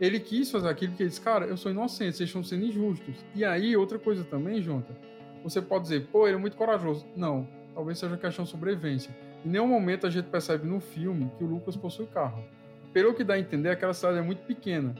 Ele quis fazer aquilo porque ele disse, cara, eu sou inocente, vocês estão sendo injustos. E aí, outra coisa também, Jonathan, você pode dizer, pô, ele é muito corajoso. Não, talvez seja questão de sobrevivência. Em nenhum momento a gente percebe no filme que o Lucas possui carro. Pelo que dá a entender, aquela cidade é muito pequena.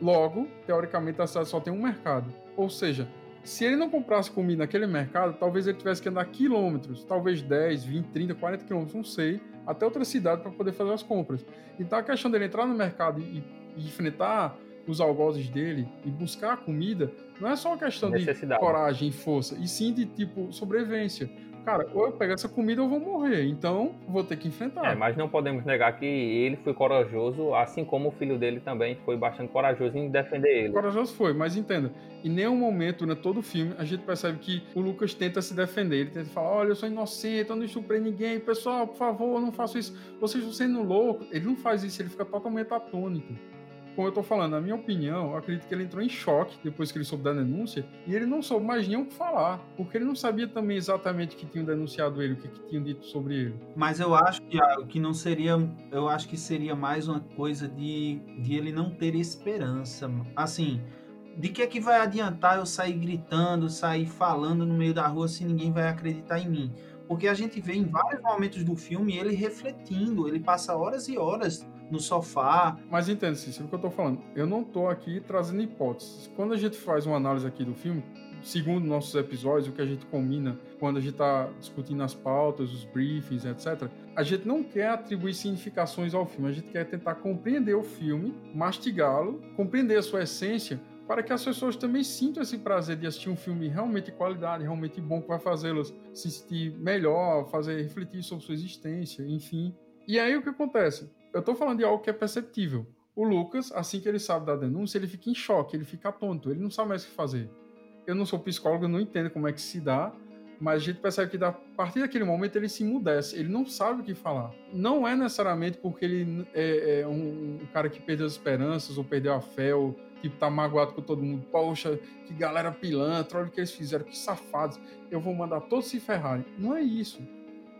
Logo, teoricamente, a cidade só tem um mercado. Ou seja, se ele não comprasse comida naquele mercado, talvez ele tivesse que andar quilômetros, talvez 10, 20, 30, 40 quilômetros, não sei, até outra cidade para poder fazer as compras. Então a questão dele entrar no mercado e enfrentar os algozes dele e buscar comida não é só uma questão de coragem e força, e sim de tipo sobrevivência. cara, ou eu pego essa comida ou vou morrer. Então, vou ter que enfrentar. É, mas não podemos negar que ele foi corajoso, assim como o filho dele também foi bastante corajoso em defender ele. Corajoso foi, mas entenda, em nenhum momento, né, todo o filme, a gente percebe que o Lucas tenta se defender. Ele tenta falar: olha, eu sou inocente, eu não estuprei ninguém, pessoal, por favor, não faço isso. Vocês estão sendo loucos. Ele não faz isso, ele fica totalmente atônito como eu tô falando, na minha opinião, acredito que ele entrou em choque depois que ele soube da denúncia e ele não soube mais nem o que falar, porque ele não sabia também exatamente que tinham denunciado ele, o que, que tinham dito sobre ele. Mas eu acho que, que não seria, eu acho que seria mais uma coisa de, de ele não ter esperança. Assim, de que é que vai adiantar eu sair gritando, sair falando no meio da rua se ninguém vai acreditar em mim? Porque a gente vê em vários momentos do filme ele refletindo, ele passa horas e horas no sofá. Mas entende, Cícero, o que eu tô falando? Eu não tô aqui trazendo hipóteses. Quando a gente faz uma análise aqui do filme, segundo nossos episódios, o que a gente combina quando a gente está discutindo as pautas, os briefings, etc., a gente não quer atribuir significações ao filme, a gente quer tentar compreender o filme, mastigá-lo, compreender a sua essência, para que as pessoas também sintam esse prazer de assistir um filme realmente de qualidade, realmente bom, que vai fazê-las se sentir melhor, fazer refletir sobre sua existência, enfim. E aí o que acontece? eu estou falando de algo que é perceptível. O Lucas, assim que ele sabe da denúncia, ele fica em choque, ele fica tonto, ele não sabe mais o que fazer. Eu não sou psicólogo, não entendo como é que se dá, mas a gente percebe que a partir daquele momento ele se emudece, ele não sabe o que falar. Não é necessariamente porque ele é, é um, um, cara que perdeu as esperanças ou perdeu a fé ou tipo, tá magoado com todo mundo. Poxa, que galera pilantra, olha o que eles fizeram, que safados. Eu vou mandar todos se ferrarem. Não é isso.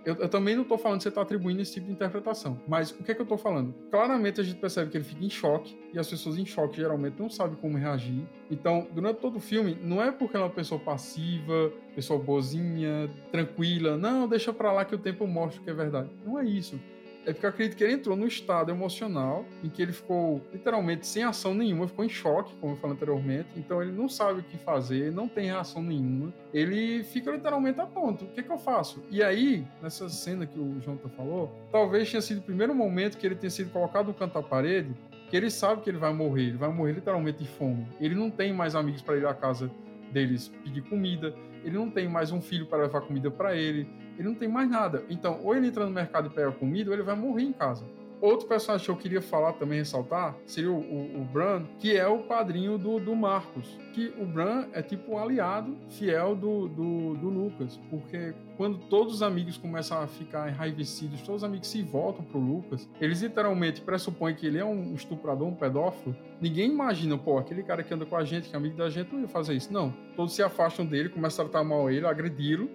Eu, eu, também não estou falando que você está atribuindo esse tipo de interpretação. Mas o que é que eu estou falando? Claramente a gente percebe que ele fica em choque, e as pessoas em choque geralmente não sabem como reagir. Então, durante todo o filme, não é porque ela é uma pessoa passiva, pessoa boazinha, tranquila, não, deixa pra lá que o tempo mostra que é verdade. Não é isso. É porque eu acredito que ele entrou num estado emocional em que ele ficou literalmente sem ação nenhuma, ficou em choque, como eu falei anteriormente. Então ele não sabe o que fazer, não tem reação nenhuma. Ele fica literalmente atonto. O que, é que eu faço? E aí, nessa cena que o Jonathan falou, talvez tenha sido o primeiro momento que ele tenha sido colocado no canto da parede, que ele sabe que ele vai morrer, ele vai morrer literalmente de fome. Ele não tem mais amigos para ir à casa deles pedir comida, ele não tem mais um filho para levar comida para ele, ele não tem mais nada. Então, ou ele entra no mercado e pega comida, ou ele vai morrer em casa. Outro personagem que eu queria falar também, ressaltar, seria o, o, o Bran, que é o padrinho do, do Marcos. Que o Bran é tipo um aliado fiel do, do, do, Lucas. Porque quando todos os amigos começam a ficar enraivecidos, todos os amigos se voltam pro Lucas, eles literalmente pressupõem que ele é um estuprador, um pedófilo. Ninguém imagina, pô, aquele cara que anda com a gente, que é amigo da gente, não ia fazer isso. Não. Todos se afastam dele, começam a tratar mal ele, agredi-lo.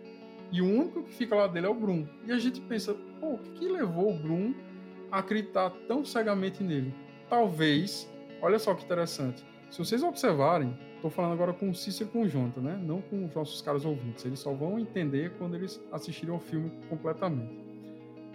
E o único que fica lá dele é o Brum. E a gente pensa, pô, o que, que levou o Brum acreditar tão cegamente nele. Talvez, olha só que interessante, se vocês observarem, estou falando agora com o Cícero Jonathan, né? não com os nossos caros ouvintes, eles só vão entender quando eles assistirem ao filme completamente.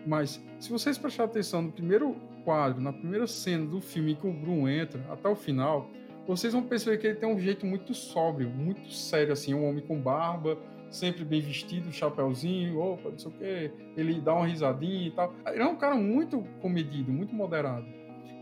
Mas se vocês prestarem atenção no primeiro quadro, na primeira cena do filme que o Bruno entra, até o final, vocês vão perceber que ele tem um jeito muito sóbrio, muito sério, assim, um homem com barba, sempre bem vestido, chapéuzinho, opa, não sei o quê. Ele dá uma risadinha e tal. Ele é um cara muito comedido, muito moderado.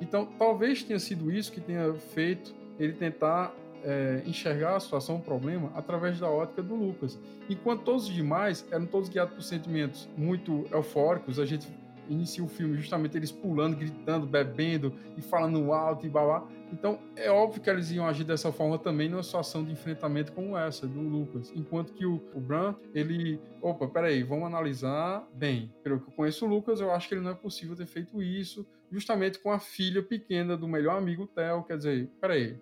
Então, talvez tenha sido isso que tenha feito ele tentar é, enxergar a situação, o problema, através da ótica do Lucas. Enquanto todos os demais eram todos guiados por sentimentos muito eufóricos, a gente inicia o filme justamente eles pulando, gritando, bebendo e falando alto e babá. Então, é óbvio que eles iam agir dessa forma também numa situação de enfrentamento como essa, do Lucas. Enquanto que o, o Bran, ele. Opa, peraí, vamos analisar bem. Pelo que eu conheço o Lucas, eu acho que ele não é possível ter feito isso, justamente com a filha pequena do melhor amigo Theo. Quer dizer, peraí,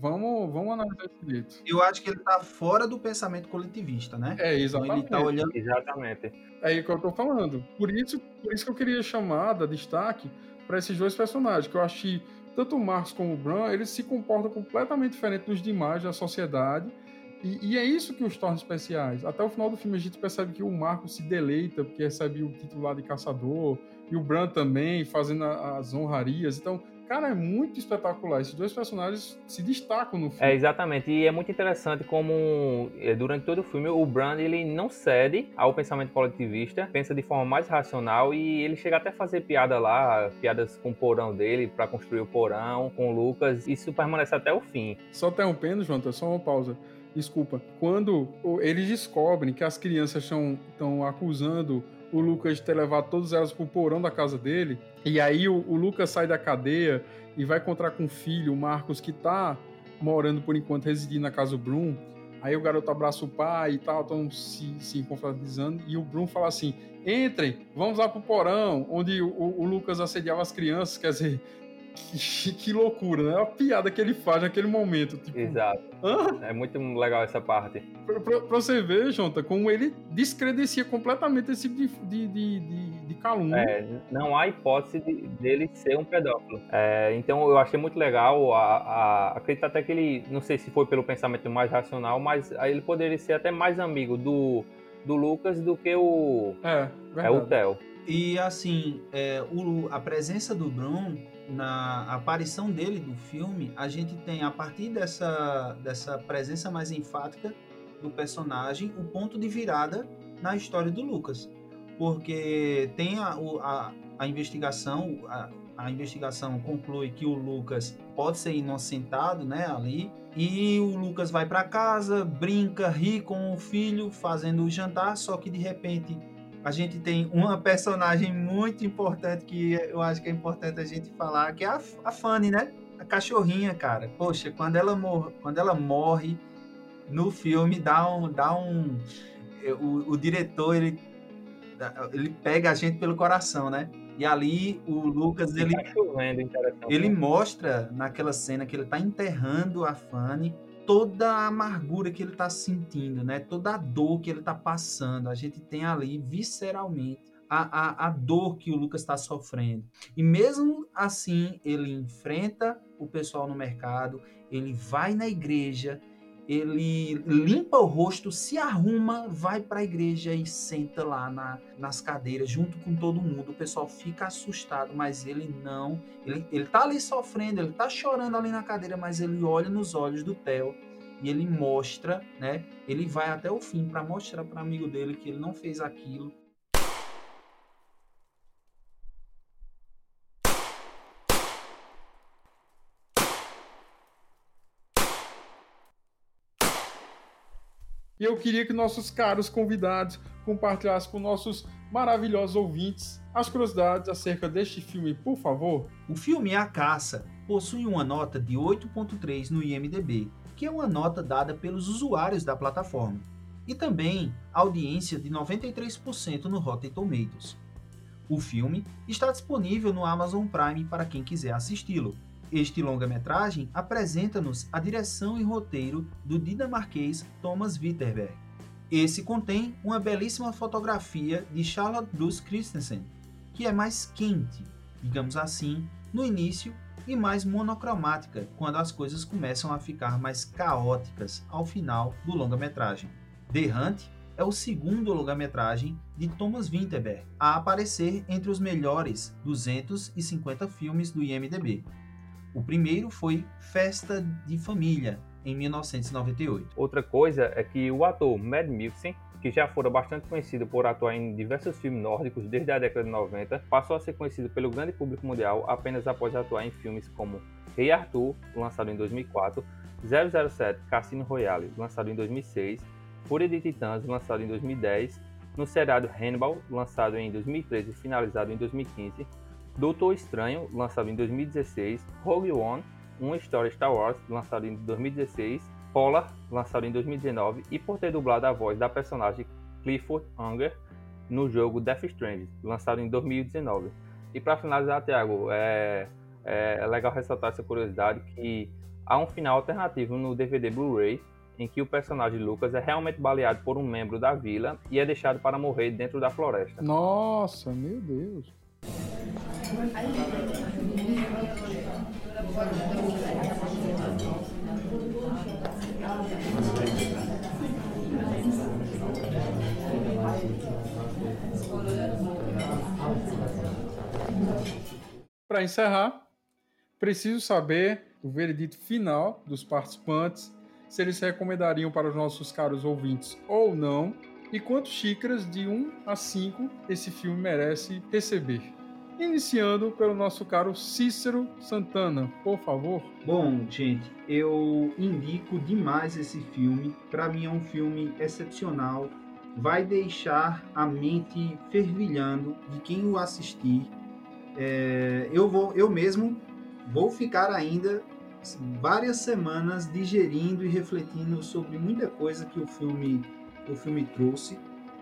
Vamos, vamos analisar esse jeito. Eu acho que ele tá fora do pensamento coletivista, né? É, exatamente. Então ele tá olhando... Exatamente. É aí que eu tô falando. Por isso, por isso que eu queria chamar da destaque para esses dois personagens, que eu que tanto o Marcos como o Bran, eles se comportam completamente diferente dos demais da sociedade. E, e, é isso que os torna especiais. Até o final do filme a gente percebe que o Marcos se deleita porque recebe o título lá de caçador, e o Bran também fazendo as honrarias. Então, Cara, é muito espetacular. Esses dois personagens se destacam no filme. É, exatamente. E é muito interessante como, é, durante todo o filme, o Brand ele não cede ao pensamento coletivista, pensa de forma mais racional e ele chega até a fazer piada lá, piadas com o porão dele, para construir o porão, com o Lucas. Isso permanece até o fim. Só interrompendo, João, só uma pausa. desculpa, quando eles descobrem que as crianças estão acusando o Lucas ter levado todas elas pro porão da casa dele, e aí o, o Lucas sai da cadeia e vai encontrar com o filho, o Marcos, que tá morando por enquanto, residindo na casa do Brum. Aí o garoto abraça o pai e tal, estão se, se confraternizando. E o Brum fala assim: entrem, vamos lá pro porão, onde o, o Lucas assediava as crianças. Quer dizer, que, que, loucura, né? É a piada que ele faz naquele momento. Tipo, Exato. Hã? É muito legal essa parte. Pra, pra, pra, você ver, Jonta, como ele descredencia completamente esse tipo de, de, de, de calúnia. É, não há hipótese de, dele ser um pedófilo. É, então eu achei muito legal. A, a, acredito até que ele, não sei se foi pelo pensamento mais racional, mas ele poderia ser até mais amigo do, do Lucas do que o, é, é o Theo. E assim, é, o, a presença do Bruno na aparição dele do filme, a gente tem, a partir dessa, dessa presença mais enfática do personagem, o ponto de virada na história do Lucas. Porque tem a, a, a investigação, a, a investigação conclui que o Lucas pode ser inocentado, né, ali, e o Lucas vai para casa, brinca, ri com o filho, fazendo o jantar, só que de repente a gente tem uma personagem muito importante que eu acho que é importante a gente falar, que é a, a Fanny, né? A cachorrinha, cara. Poxa, quando ela, mor quando ela morre no filme, dá um. Dá um o, o diretor, ele, ele pega a gente pelo coração, né? E ali o Lucas, ele, tá ele mostra naquela cena que ele tá enterrando a Fanny toda a amargura que ele está sentindo, né? Toda a dor que ele está passando. A gente tem ali visceralmente a, a, a dor que o Lucas está sofrendo. E mesmo assim, ele enfrenta o pessoal no mercado, ele vai na igreja, ele limpa o rosto, se arruma, vai para a igreja e senta lá na, nas cadeiras junto com todo mundo. O pessoal fica assustado, mas ele não. Ele, ele tá ali sofrendo, ele tá chorando ali na cadeira, mas ele olha nos olhos do Theo e ele mostra, né? Ele vai até o fim para mostrar para amigo dele que ele não fez aquilo, E eu queria que nossos caros convidados compartilhassem com nossos maravilhosos ouvintes as curiosidades acerca deste filme, por favor. O filme A Caça possui uma nota de 8.3 no IMDb, que é uma nota dada pelos usuários da plataforma, e também audiência de 93% no Rotten Tomatoes. O filme está disponível no Amazon Prime para quem quiser assisti-lo, este longa-metragem apresenta-nos a direção e roteiro do dinamarquês Thomas Witterberg. Esse contém uma belíssima fotografia de Charlotte Bruce Christensen, que é mais quente, digamos assim, no início e mais monocromática quando as coisas começam a ficar mais caóticas ao final do longa-metragem. The Hunt é o segundo longa-metragem de Thomas Winterberg a aparecer entre os melhores 250 filmes do IMDb. O primeiro foi Festa de Família, em 1998. Outra coisa é que o ator Mad Mikkelsen, que já fora bastante conhecido por atuar em diversos filmes nórdicos desde a década de 90, passou a ser conhecido pelo grande público mundial apenas após atuar em filmes como Rei Arthur, lançado em 2004, 007 Cassino Royale, lançado em 2006, Fúria de Titãs, lançado em 2010, no seriado Hannibal, lançado em 2013 e finalizado em 2015, Doutor Estranho, lançado em 2016, Rogue One, uma história Star Wars, lançado em 2016, Polar, lançado em 2019, e por ter dublado a voz da personagem Clifford Unger no jogo Death Stranding, lançado em 2019. E para finalizar, Thiago, é, é, legal ressaltar essa curiosidade que há um final alternativo no DVD Blu-ray em que o personagem Lucas é realmente baleado por um membro da vila e é deixado para morrer dentro da floresta. Nossa, meu Deus. Para encerrar, preciso saber o veredito final dos participantes, se eles recomendariam para os nossos caros ouvintes ou não, e quantas xícaras de 1 a 5 esse filme merece receber. Iniciando pelo nosso caro Cícero Santana, por favor. Bom, gente, eu indico demais esse filme. Para mim é um filme excepcional. Vai deixar a mente fervilhando de quem o assistir. É, eu vou, eu mesmo vou ficar ainda várias semanas digerindo e refletindo sobre muita coisa que o filme, o filme trouxe,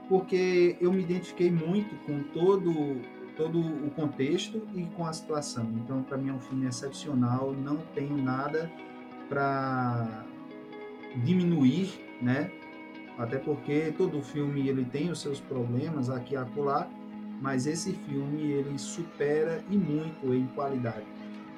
porque eu me identifiquei muito com todo todo o contexto e com a situação. Então, para mim é um filme excepcional. Não tenho nada para diminuir, né? Até porque todo filme ele tem os seus problemas aqui e acolá, mas esse filme ele supera e muito em qualidade.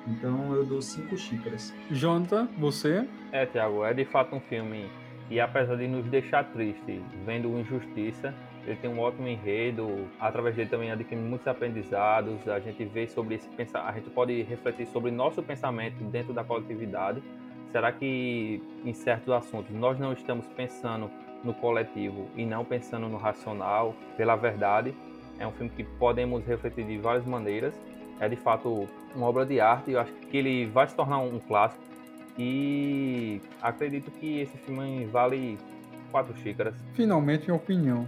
Então eu dou cinco xícaras. Jonathan, você? É, Thiago, é de fato um filme e apesar de nos deixar triste vendo injustiça, ele tem um ótimo enredo, através dele também adquirimos muitos aprendizados, a gente vê sobre esse pensar, a gente pode refletir sobre nosso pensamento dentro da coletividade. Será que em certos assuntos nós não estamos pensando no coletivo e não pensando no racional, pela verdade? É um filme que podemos refletir de várias maneiras. É de fato uma obra de arte, eu acho que ele vai se tornar um clássico e acredito que esse filme vale quatro xícaras. Finalmente, minha opinião.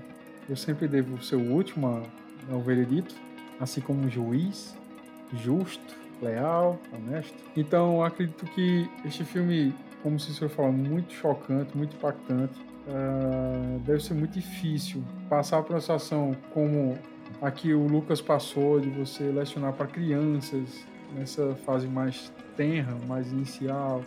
Eu sempre devo ser o último ao veredito, assim como um juiz, justo, leal, honesto. Então, acredito que este filme, como o Cícero falou, muito chocante, muito impactante. Uh, deve ser muito difícil passar por uma situação como a que o Lucas passou, de você lecionar para crianças nessa fase mais tenra, mais inicial,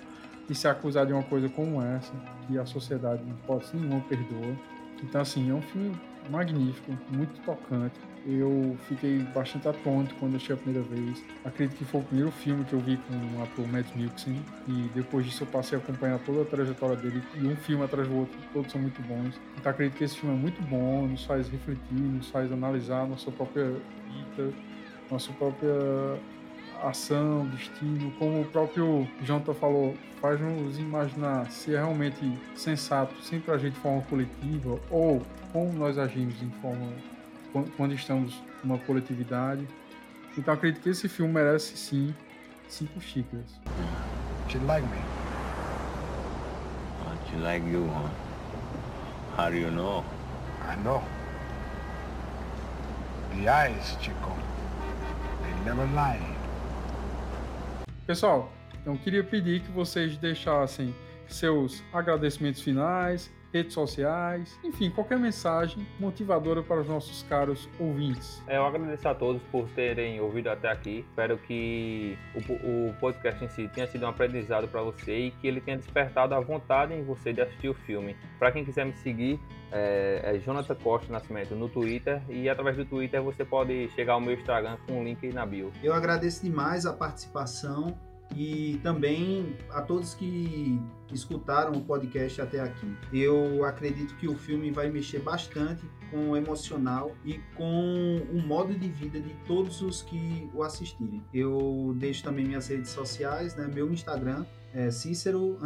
e se acusar de uma coisa como essa, que a sociedade não pode nenhuma perdoa. Então, assim, é um filme magnífico, muito tocante. Eu fiquei bastante atônito quando achei a primeira vez. Acredito que foi o primeiro filme que eu vi com o ator Matt Mikkelsen e depois disso eu passei a acompanhar toda a trajetória dele e um filme atrás do outro, todos são muito bons. Então acredito que esse filme é muito bom, nos faz refletir, nos faz analisar nossa própria vida, nossa própria ação, destino, como o próprio Jonathan falou, faz nos imaginar se é realmente sensato sempre agir de forma coletiva ou como nós agimos em forma quando estamos numa coletividade. Então acredito que esse filme merece sim cinco xícaras. She like me. She like you, huh? How do you know? I know. The eyes, Chico. They never lie. Pessoal, então queria pedir que vocês deixassem seus agradecimentos finais, redes sociais, enfim, qualquer mensagem motivadora para os nossos caros ouvintes. É, eu agradeço a todos por terem ouvido até aqui. Espero que o, o podcast em si tenha sido um aprendizado para você e que ele tenha despertado a vontade em você de assistir o filme. Para quem quiser me seguir, é, é Jonathan Costa Nascimento no Twitter e através do Twitter você pode chegar ao meu Instagram com o link na bio. Eu agradeço demais a participação e também a todos que escutaram o podcast até aqui. Eu acredito que o filme vai mexer bastante com o emocional e com o modo de vida de todos os que o assistirem. Eu deixo também minhas redes sociais, né? Meu Instagram é Cícero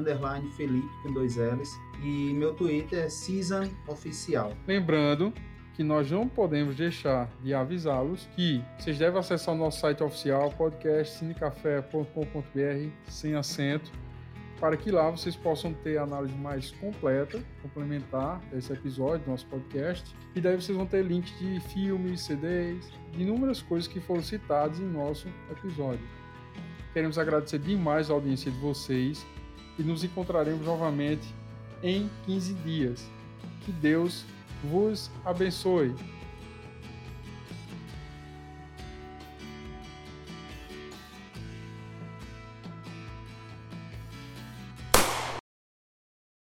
Felipe com dois L's e meu Twitter é Season Oficial. Lembrando que nós não podemos deixar de avisá-los que vocês devem acessar o nosso site oficial, podcastcinecafé.com.br, sem acento, para que lá vocês possam ter a análise mais completa, complementar desse episódio do nosso podcast. E daí vocês vão ter links de filmes, CDs, de inúmeras coisas que foram citadas em nosso episódio. Queremos agradecer demais a audiência de vocês e nos encontraremos novamente em 15 dias. Que Deus vos abençoe.